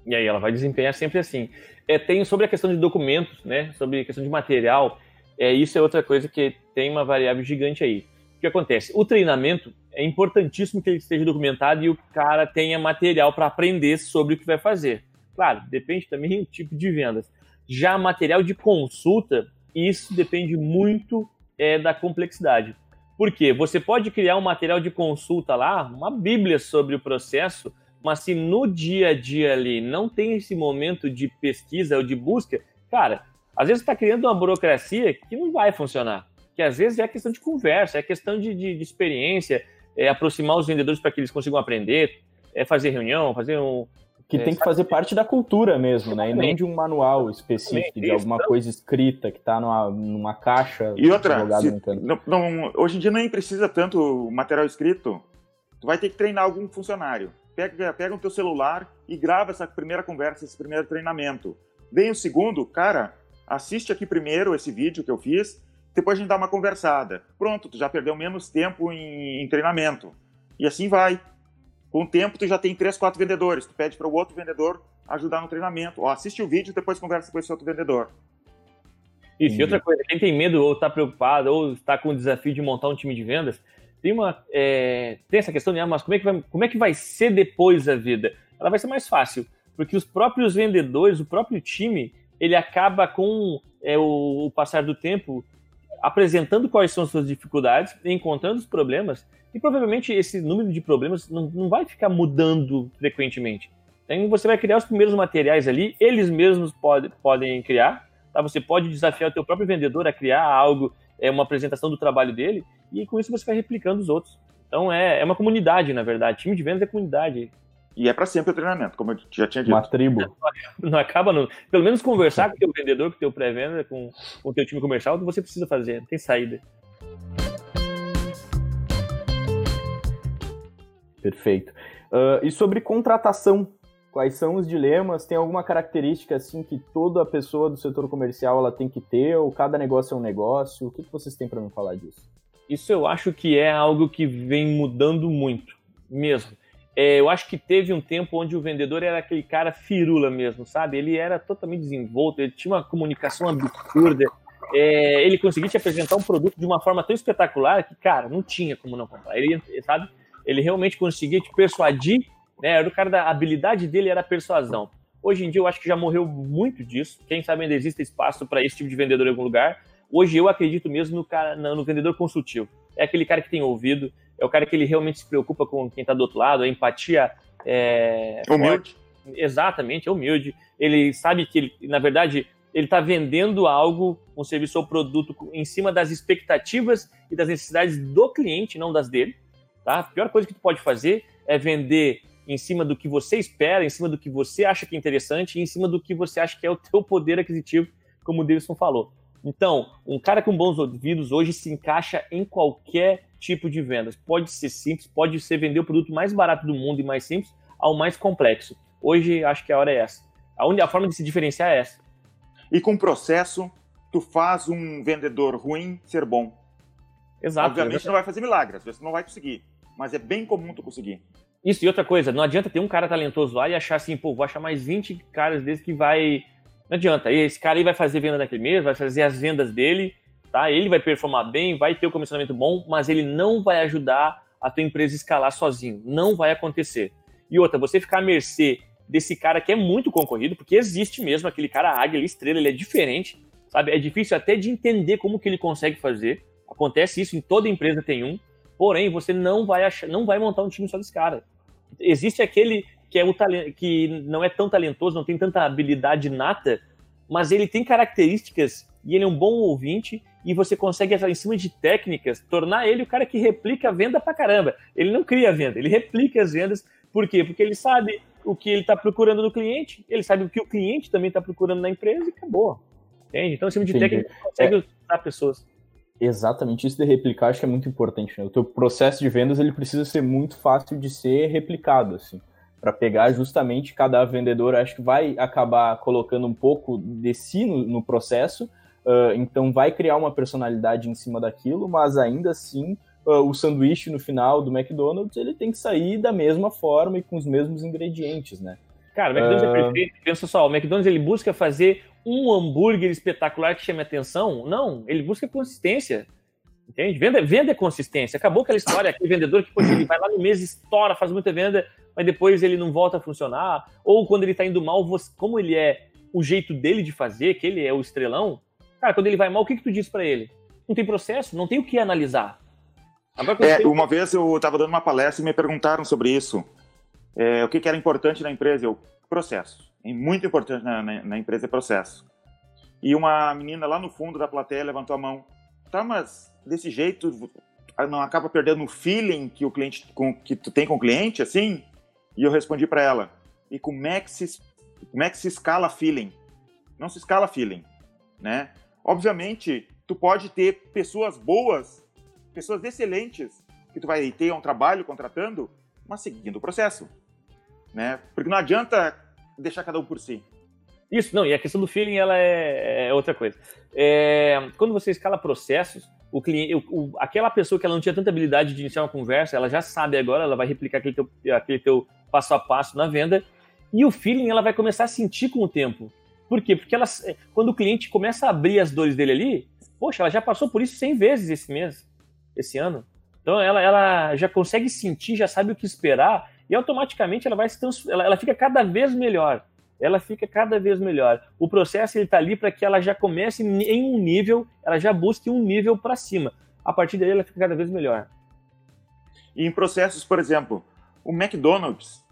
E aí ela vai desempenhar sempre assim. É, tem sobre a questão de documentos, né? Sobre a questão de material. É, isso é outra coisa que tem uma variável gigante aí. O que acontece? O treinamento é importantíssimo que ele esteja documentado e o cara tenha material para aprender sobre o que vai fazer. Claro, depende também do tipo de vendas. Já material de consulta, isso depende muito é, da complexidade. Por quê? Você pode criar um material de consulta lá, uma bíblia sobre o processo, mas se no dia a dia ali não tem esse momento de pesquisa ou de busca, cara, às vezes está criando uma burocracia que não vai funcionar. Que às vezes é questão de conversa, é questão de, de, de experiência, é aproximar os vendedores para que eles consigam aprender, é fazer reunião, fazer um, que é, tem que fazer parte da cultura mesmo, né? E nem de um manual específico, de alguma coisa escrita que está numa, numa caixa. E outra, se, não, não, hoje em dia nem precisa tanto material escrito. Tu vai ter que treinar algum funcionário. Pega, pega o teu celular e grava essa primeira conversa, esse primeiro treinamento. Vem o segundo, cara, assiste aqui primeiro esse vídeo que eu fiz, depois a gente dá uma conversada. Pronto, tu já perdeu menos tempo em, em treinamento. E assim vai. Com o tempo, tu já tem três, quatro vendedores. Tu pede para o outro vendedor ajudar no treinamento. Ó, assiste o vídeo, depois conversa com esse outro vendedor. Isso, e outra coisa, quem tem medo ou está preocupado ou está com o desafio de montar um time de vendas, tem, uma, é, tem essa questão de, ah, mas como é, que vai, como é que vai ser depois a vida? Ela vai ser mais fácil, porque os próprios vendedores, o próprio time, ele acaba com é, o, o passar do tempo apresentando quais são as suas dificuldades, encontrando os problemas e provavelmente esse número de problemas não, não vai ficar mudando frequentemente. Então você vai criar os primeiros materiais ali, eles mesmos pode, podem criar, tá? Você pode desafiar o teu próprio vendedor a criar algo, é uma apresentação do trabalho dele, e com isso você vai replicando os outros. Então é, é uma comunidade, na verdade. Time de vendas é comunidade. E é para sempre o treinamento, como eu já tinha dito. Uma tribo. Não acaba, não. Pelo menos conversar com o teu vendedor, com o teu pré-venda, com, com o teu time comercial, você precisa fazer, não tem saída. Perfeito. Uh, e sobre contratação, quais são os dilemas? Tem alguma característica assim que toda pessoa do setor comercial ela tem que ter? Ou cada negócio é um negócio? O que, que vocês têm para me falar disso? Isso eu acho que é algo que vem mudando muito, mesmo. É, eu acho que teve um tempo onde o vendedor era aquele cara firula mesmo, sabe? Ele era totalmente desenvolto, ele tinha uma comunicação absurda, é, ele conseguia te apresentar um produto de uma forma tão espetacular que, cara, não tinha como não comprar. Ele, sabe? ele realmente conseguia te persuadir, né? Era o cara da habilidade dele era a persuasão. Hoje em dia eu acho que já morreu muito disso. Quem sabe ainda existe espaço para esse tipo de vendedor em algum lugar. Hoje eu acredito mesmo no cara, no vendedor consultivo. É aquele cara que tem ouvido, é o cara que ele realmente se preocupa com quem está do outro lado, a empatia é humilde. Forte. Exatamente, é humilde. Ele sabe que ele, na verdade, ele está vendendo algo, um serviço ou produto em cima das expectativas e das necessidades do cliente, não das dele. Tá? A pior coisa que tu pode fazer é vender em cima do que você espera, em cima do que você acha que é interessante e em cima do que você acha que é o teu poder aquisitivo, como o Davidson falou. Então, um cara com bons ouvidos hoje se encaixa em qualquer tipo de vendas. Pode ser simples, pode ser vender o produto mais barato do mundo e mais simples ao mais complexo. Hoje, acho que a hora é essa. A única forma de se diferenciar é essa. E com o processo, tu faz um vendedor ruim ser bom. Exato. Obviamente exatamente. não vai fazer milagre, às vezes não vai conseguir mas é bem comum tu conseguir. Isso, e outra coisa, não adianta ter um cara talentoso lá e achar assim, pô, vou achar mais 20 caras desses que vai. Não adianta. Esse cara aí vai fazer venda naquele mês, vai fazer as vendas dele, tá? Ele vai performar bem, vai ter o comissionamento bom, mas ele não vai ajudar a tua empresa a escalar sozinho. Não vai acontecer. E outra, você ficar à mercê desse cara que é muito concorrido, porque existe mesmo aquele cara águia, ele estrela, ele é diferente, sabe? É difícil até de entender como que ele consegue fazer. Acontece isso, em toda empresa tem um. Porém, você não vai achar, não vai montar um time só desse cara. Existe aquele que é o que não é tão talentoso, não tem tanta habilidade nata, mas ele tem características e ele é um bom ouvinte e você consegue em cima de técnicas tornar ele o cara que replica a venda pra caramba. Ele não cria a venda, ele replica as vendas. Por quê? Porque ele sabe o que ele está procurando no cliente, ele sabe o que o cliente também está procurando na empresa e acabou. Entende? Então, em cima de Entendi. técnica, consegue é. usar pessoas. Exatamente, isso de replicar acho que é muito importante. Né? O teu processo de vendas ele precisa ser muito fácil de ser replicado, assim, para pegar justamente cada vendedor. Acho que vai acabar colocando um pouco de si no, no processo, uh, então vai criar uma personalidade em cima daquilo, mas ainda assim uh, o sanduíche no final do McDonald's ele tem que sair da mesma forma e com os mesmos ingredientes, né? Cara, o McDonald's uh... é perfeito. Pensa só, o McDonald's ele busca fazer um hambúrguer espetacular que chame atenção. Não, ele busca consistência. Entende? Venda, venda é consistência. Acabou aquela história, aquele vendedor que poxa, ele vai lá no mês, estoura, faz muita venda, mas depois ele não volta a funcionar. Ou quando ele tá indo mal, você, como ele é o jeito dele de fazer, que ele é o estrelão, cara, quando ele vai mal, o que, que tu diz para ele? Não tem processo, não tem o que analisar. É, uma vez eu estava dando uma palestra e me perguntaram sobre isso. É, o que, que, era importante na empresa? Eu, processo. E muito importante na, na, na, empresa é processo. E uma menina lá no fundo da plateia levantou a mão. Tá, mas desse jeito não acaba perdendo o feeling que o cliente com, que tu tem com o cliente, assim? E eu respondi para ela. E como é que se como é que se escala feeling? Não se escala feeling, né? Obviamente, tu pode ter pessoas boas pessoas excelentes que tu vai ter um trabalho contratando, mas seguindo o processo, né? Porque não adianta deixar cada um por si. Isso, não, e a questão do feeling, ela é, é outra coisa. É, quando você escala processos, o cliente, o, o, aquela pessoa que ela não tinha tanta habilidade de iniciar uma conversa, ela já sabe agora, ela vai replicar aquele teu, aquele teu passo a passo na venda, e o feeling ela vai começar a sentir com o tempo. Por quê? Porque ela, quando o cliente começa a abrir as dores dele ali, poxa, ela já passou por isso 100 vezes esse mês esse ano. Então ela, ela já consegue sentir, já sabe o que esperar e automaticamente ela vai se ela, ela fica cada vez melhor. Ela fica cada vez melhor. O processo está ali para que ela já comece em um nível, ela já busque um nível para cima. A partir daí ela fica cada vez melhor. E em processos, por exemplo, o McDonald's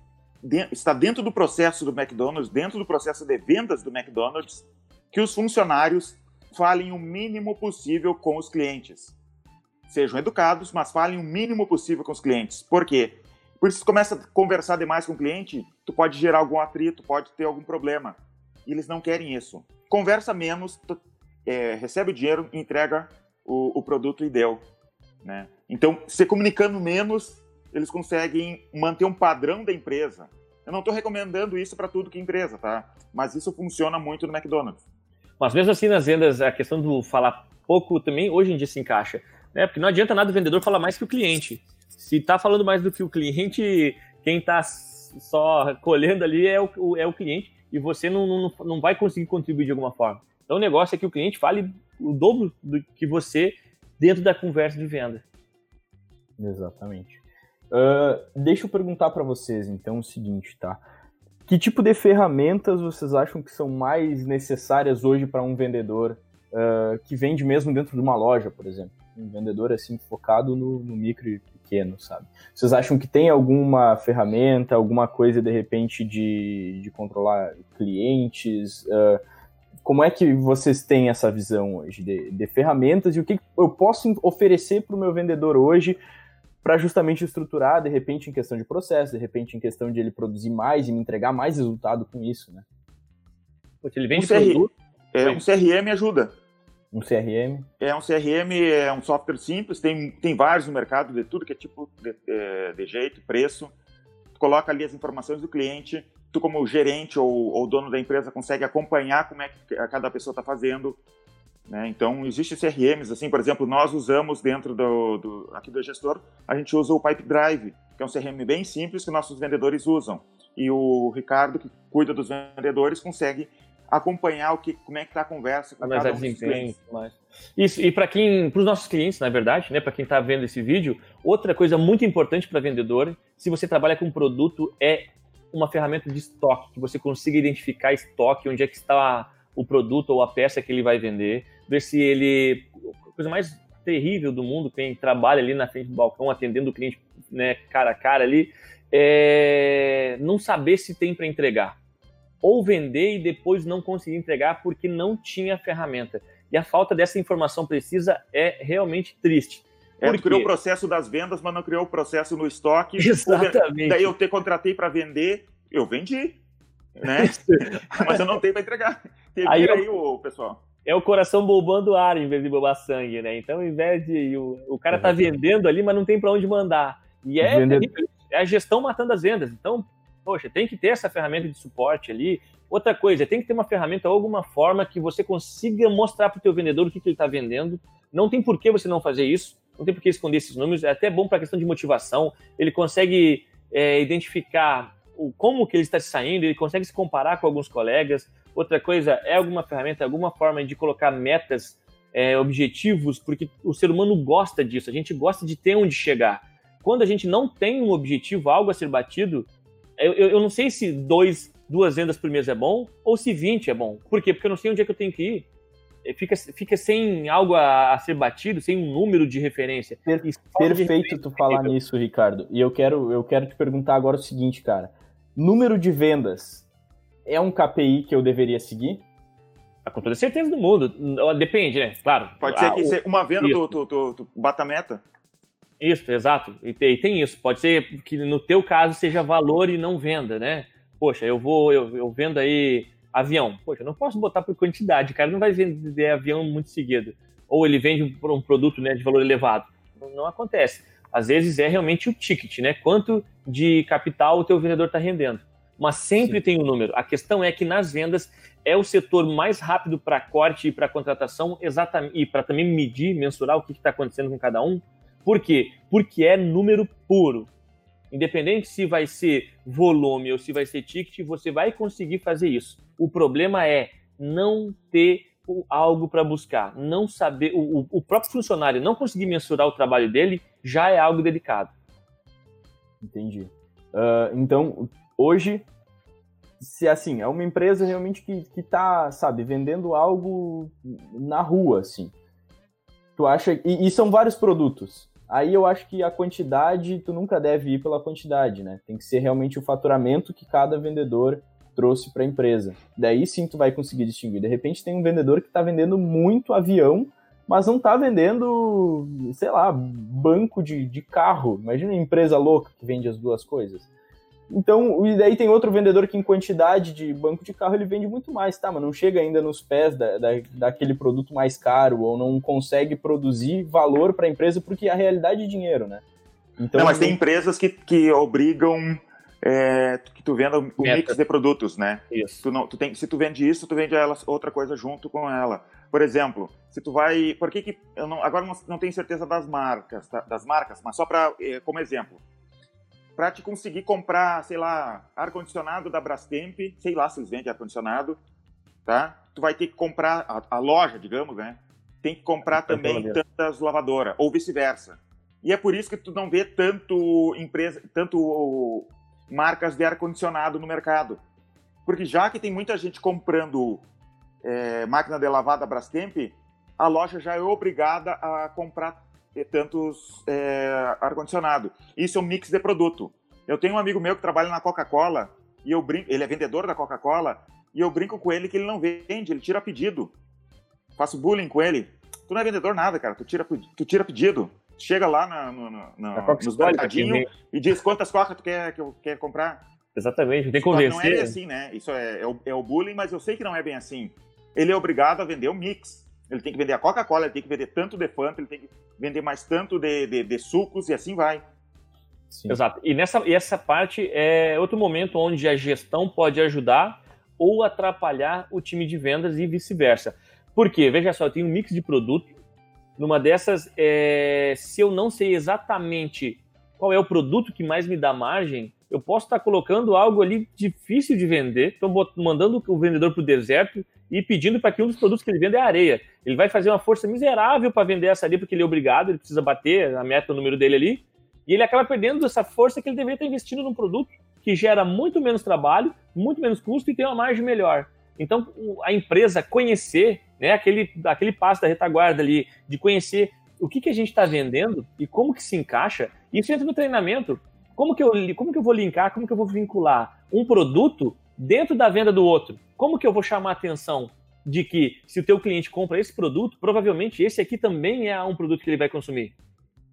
está dentro do processo do McDonald's, dentro do processo de vendas do McDonald's, que os funcionários falem o mínimo possível com os clientes sejam educados, mas falem o mínimo possível com os clientes. Por quê? Porque se tu começa a conversar demais com o cliente, tu pode gerar algum atrito, pode ter algum problema. E eles não querem isso. Conversa menos, tu, é, recebe o dinheiro, entrega o, o produto e deu. Né? Então, se comunicando menos, eles conseguem manter um padrão da empresa. Eu não estou recomendando isso para tudo que é empresa, tá? Mas isso funciona muito no McDonald's. Mas mesmo assim, nas vendas, a questão do falar pouco também hoje em dia se encaixa. Né? Porque não adianta nada o vendedor falar mais que o cliente. Se está falando mais do que o cliente, quem está só colhendo ali é o, é o cliente e você não, não, não vai conseguir contribuir de alguma forma. Então o negócio é que o cliente fale o dobro do que você dentro da conversa de venda. Exatamente. Uh, deixa eu perguntar para vocês então o seguinte, tá? Que tipo de ferramentas vocês acham que são mais necessárias hoje para um vendedor uh, que vende mesmo dentro de uma loja, por exemplo? um vendedor assim focado no, no, micro e pequeno, sabe? Vocês acham que tem alguma ferramenta, alguma coisa de repente de, de controlar clientes? Uh, como é que vocês têm essa visão hoje de, de ferramentas e o que eu posso oferecer para o meu vendedor hoje para justamente estruturar, de repente, em questão de processo, de repente, em questão de ele produzir mais e me entregar mais resultado com isso, né? Porque ele vende um, CR... é, um CRM ajuda. Um CRM? É um CRM, é um software simples, tem, tem vários no mercado de tudo que é tipo de, de, de jeito, preço. Tu coloca ali as informações do cliente, tu como gerente ou, ou dono da empresa consegue acompanhar como é que cada pessoa está fazendo. Né? Então, existem CRMs, assim, por exemplo, nós usamos dentro do, do, aqui do gestor, a gente usa o Pipe Drive, que é um CRM bem simples que nossos vendedores usam. E o Ricardo, que cuida dos vendedores, consegue acompanhar o que, como é que está a conversa com cada um dos clientes. Mais. Isso, e para quem, para os nossos clientes, na verdade, né, para quem está vendo esse vídeo, outra coisa muito importante para vendedor, se você trabalha com produto, é uma ferramenta de estoque, que você consiga identificar estoque, onde é que está o produto ou a peça que ele vai vender, ver se ele, a coisa mais terrível do mundo, quem trabalha ali na frente do balcão atendendo o cliente, né, cara a cara ali, é não saber se tem para entregar ou vender e depois não conseguir entregar porque não tinha ferramenta. E a falta dessa informação precisa é realmente triste. É, tu criou o processo das vendas, mas não criou o processo no estoque. Exatamente. Daí eu te contratei para vender Eu vendi, né? Mas eu não tenho para entregar. aí, aí o pessoal. É o coração bombando ar em vez de bombar sangue, né? Então, ao invés de. O, o cara tá vendendo ali, mas não tem para onde mandar. E é, é a gestão matando as vendas. Então, poxa, tem que ter essa ferramenta de suporte ali. Outra coisa, tem que ter uma ferramenta alguma forma que você consiga mostrar para o teu vendedor o que, que ele está vendendo. Não tem por que você não fazer isso não tem por que esconder esses números, é até bom para a questão de motivação, ele consegue é, identificar o, como que ele está saindo, ele consegue se comparar com alguns colegas. Outra coisa, é alguma ferramenta, alguma forma de colocar metas, é, objetivos, porque o ser humano gosta disso, a gente gosta de ter onde chegar. Quando a gente não tem um objetivo, algo a ser batido, eu, eu não sei se dois, duas vendas por mês é bom ou se 20 é bom. Por quê? Porque eu não sei onde é que eu tenho que ir. É, fica, fica sem algo a, a, ser batido, sem um número de referência. Per, perfeito tu falar nisso, Ricardo. E eu quero, eu quero te perguntar agora o seguinte, cara. Número de vendas é um KPI que eu deveria seguir? Ah, com toda certeza do mundo. Depende, né? Claro. Pode ser que ah, uma venda tu, tu, tu, tu, bata a meta. Isso, exato. E tem, tem, isso. Pode ser que no teu caso seja valor e não venda, né? Poxa, eu vou, eu, eu vendo aí avião. Poxa, eu não posso botar por quantidade, o cara não vai vender avião muito seguido. Ou ele vende um produto né, de valor elevado. Não, não acontece. Às vezes é realmente o ticket, né? Quanto de capital o teu vendedor está rendendo. Mas sempre Sim. tem um número. A questão é que nas vendas é o setor mais rápido para corte e para contratação, exatamente, e para também medir, mensurar o que está acontecendo com cada um. Por quê? Porque é número puro. Independente se vai ser volume ou se vai ser ticket, você vai conseguir fazer isso. O problema é não ter algo para buscar, não saber. O, o, próprio funcionário não conseguir mensurar o trabalho dele já é algo delicado. Entendi. Uh, então, hoje, se assim, é uma empresa realmente que, que tá, sabe, vendendo algo na rua, assim. Tu acha. E, e são vários produtos. Aí eu acho que a quantidade, tu nunca deve ir pela quantidade, né? Tem que ser realmente o faturamento que cada vendedor trouxe para a empresa. Daí sim tu vai conseguir distinguir. De repente tem um vendedor que está vendendo muito avião, mas não está vendendo, sei lá, banco de, de carro. Imagina uma empresa louca que vende as duas coisas. Então, e daí tem outro vendedor que em quantidade de banco de carro ele vende muito mais, tá? Mas não chega ainda nos pés da, da daquele produto mais caro ou não consegue produzir valor para a empresa porque a realidade é dinheiro, né? Então, não, mas tem empresas que, que obrigam é, que tu venda o Meta. mix de produtos, né? Isso. Tu não, tu tem, se tu vende isso, tu vende ela, outra coisa junto com ela. Por exemplo, se tu vai, por que que eu não, agora não, não tenho certeza das marcas, tá, das marcas, mas só para é, como exemplo, para te conseguir comprar, sei lá, ar-condicionado da Brastemp, sei lá se eles vendem ar-condicionado, tá? Tu vai ter que comprar, a, a, loja, digamos, né? Tem que comprar também tantas lavadoras, ou vice-versa. E é por isso que tu não vê tanto empresa, tanto marcas de ar-condicionado no mercado. Porque já que tem muita gente comprando é, máquina de lavada Brastemp, a loja já é obrigada a comprar tantos é, ar-condicionado. Isso é um mix de produto. Eu tenho um amigo meu que trabalha na Coca-Cola e eu brinco, ele é vendedor da Coca-Cola e eu brinco com ele que ele não vende, ele tira pedido. Faço bullying com ele. Tu não é vendedor nada, cara. Tu tira, tu tira pedido. Chega lá na, no, no, no, nos mercadinhos e diz quantas cocas tu quer, que eu quer comprar. Exatamente, tem que convencer. Não é bem assim, né? Isso é, é, o, é o bullying, mas eu sei que não é bem assim. Ele é obrigado a vender o mix. Ele tem que vender a Coca-Cola, ele tem que vender tanto de Fanta, ele tem que vender mais tanto de, de, de sucos e assim vai. Sim. Exato. E, nessa, e essa parte é outro momento onde a gestão pode ajudar ou atrapalhar o time de vendas e vice-versa. Por quê? Veja só, eu tenho um mix de produto. Numa dessas, é, se eu não sei exatamente qual é o produto que mais me dá margem, eu posso estar colocando algo ali difícil de vender, estou mandando o vendedor para o deserto e pedindo para que um dos produtos que ele venda é areia. Ele vai fazer uma força miserável para vender essa areia porque ele é obrigado, ele precisa bater a meta, o número dele ali, e ele acaba perdendo essa força que ele deveria estar investindo num produto que gera muito menos trabalho, muito menos custo e tem uma margem melhor. Então, a empresa conhecer, né, aquele, aquele passo da retaguarda ali, de conhecer o que, que a gente está vendendo e como que se encaixa, isso entra no treinamento. Como que, eu, como que eu vou linkar, como que eu vou vincular um produto dentro da venda do outro? Como que eu vou chamar a atenção de que se o teu cliente compra esse produto, provavelmente esse aqui também é um produto que ele vai consumir?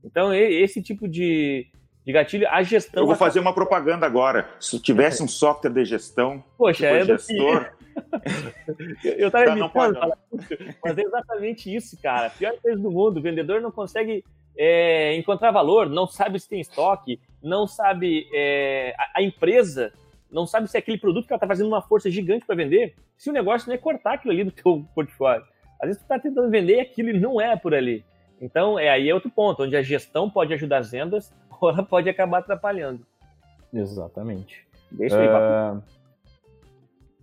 Então, esse tipo de, de gatilho, a gestão. Eu vou fazer uma propaganda agora. Se tivesse um software de gestão, Poxa, tipo é gestor. eu, eu tava não pode, falar, mas é exatamente isso, cara. Pior coisa do mundo. O vendedor não consegue é, encontrar valor, não sabe se tem estoque, não sabe. É, a, a, empresa não sabe se aquele produto que ela está fazendo uma força gigante para vender, se o negócio não é cortar aquilo ali do teu portfólio. Às vezes tu está tentando vender aquilo e não é por ali. Então, é aí é outro ponto, onde a gestão pode ajudar as vendas ou ela pode acabar atrapalhando. Exatamente. Deixa aí, uh,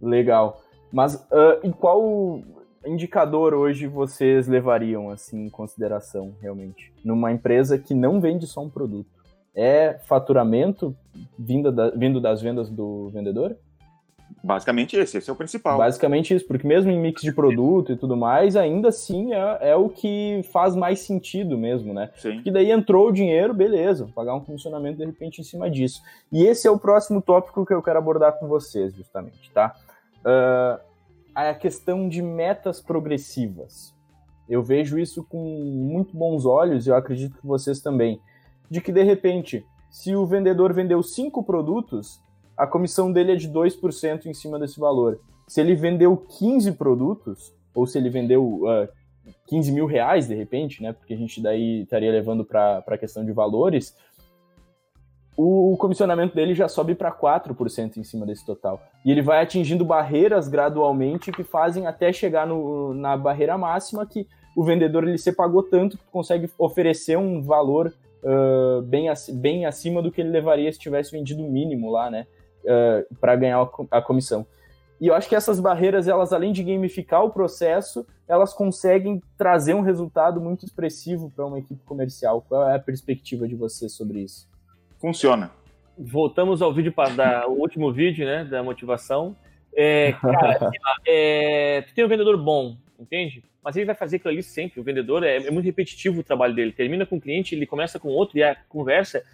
Legal. Mas uh, em qual indicador hoje vocês levariam assim em consideração, realmente? Numa empresa que não vende só um produto? É faturamento vindo, da, vindo das vendas do vendedor? Basicamente esse, esse é o principal. Basicamente isso, porque mesmo em mix de produto e tudo mais, ainda assim é, é o que faz mais sentido mesmo, né? Sim. Porque daí entrou o dinheiro, beleza, pagar um funcionamento de repente em cima disso. E esse é o próximo tópico que eu quero abordar com vocês, justamente, tá? Uh, a questão de metas progressivas. Eu vejo isso com muito bons olhos, e eu acredito que vocês também. De que, de repente, se o vendedor vendeu cinco produtos, a comissão dele é de 2% em cima desse valor. Se ele vendeu 15 produtos, ou se ele vendeu uh, 15 mil reais, de repente, né? Porque a gente daí estaria levando para a questão de valores, o, comissionamento dele já sobe para 4% em cima desse total. E ele vai atingindo barreiras gradualmente que fazem até chegar no, na barreira máxima que o vendedor ele se pagou tanto que consegue oferecer um valor uh, bem, bem acima do que ele levaria se tivesse vendido o mínimo lá, né? uh, para ganhar a comissão. E eu acho que essas barreiras, elas além de gamificar o processo, elas conseguem trazer um resultado muito expressivo para uma equipe comercial. Qual é a perspectiva de você sobre isso? Funciona. Voltamos ao vídeo para o último vídeo, né, da motivação. É, cara, é, tu tem um vendedor bom, entende? Mas ele vai fazer aquilo ali sempre. O vendedor é, é muito repetitivo o trabalho dele. Termina com um cliente, ele começa com outro e a conversa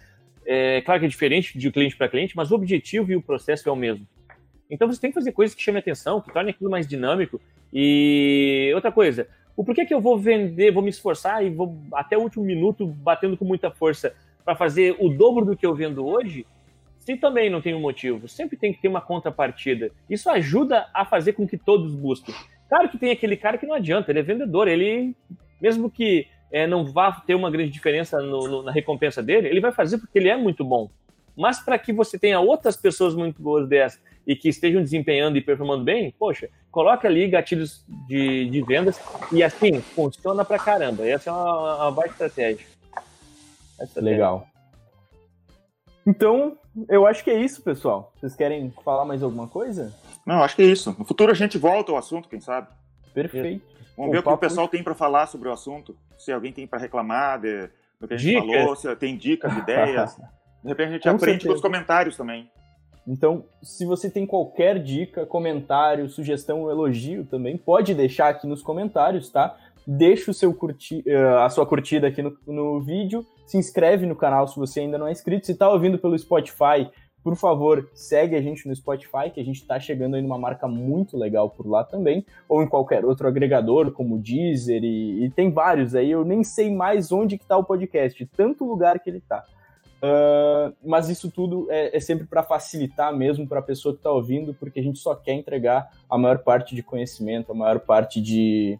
é, claro que é diferente de cliente para cliente, mas o objetivo e o processo é o mesmo. Então você tem que fazer coisas que chamem atenção, que tornem aquilo mais dinâmico. E outra coisa, o porquê que eu vou vender, vou me esforçar e vou até o último minuto batendo com muita força para fazer o dobro do que eu vendo hoje, se também não tem um motivo, sempre tem que ter uma contrapartida. Isso ajuda a fazer com que todos busquem. Claro que tem aquele cara que não adianta, ele é vendedor, ele, mesmo que é, não vá ter uma grande diferença no, no, na recompensa dele, ele vai fazer porque ele é muito bom. Mas para que você tenha outras pessoas muito boas dessas e que estejam desempenhando e performando bem, poxa, coloca ali gatilhos de, de vendas e assim, funciona pra caramba. Essa é uma, uma estratégia. estratégia. Legal. Então, eu acho que é isso, pessoal. Vocês querem falar mais alguma coisa? Não, acho que é isso. No futuro a gente volta ao assunto, quem sabe? Perfeito. Vamos ver o que o pessoal tem para falar sobre o assunto. Se alguém tem para reclamar de, do que a gente dicas. falou, se tem dicas, ideias. De repente a gente com aprende certeza. com os comentários também. Então, se você tem qualquer dica, comentário, sugestão ou elogio também, pode deixar aqui nos comentários, tá? Deixa o seu curti eh, a sua curtida aqui no, no vídeo, se inscreve no canal se você ainda não é inscrito. Se está ouvindo pelo Spotify, por favor, segue a gente no Spotify, que a gente está chegando aí numa marca muito legal por lá também, ou em qualquer outro agregador, como o Deezer, e, e tem vários aí, eu nem sei mais onde que tá o podcast, tanto lugar que ele está. Uh, mas isso tudo é, é sempre para facilitar mesmo para a pessoa que está ouvindo, porque a gente só quer entregar a maior parte de conhecimento, a maior parte de,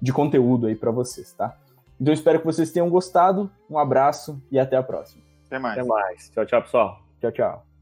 de conteúdo aí para vocês, tá? Então espero que vocês tenham gostado, um abraço e até a próxima. Até mais. Até mais. Tchau, tchau, pessoal. Tchau, tchau.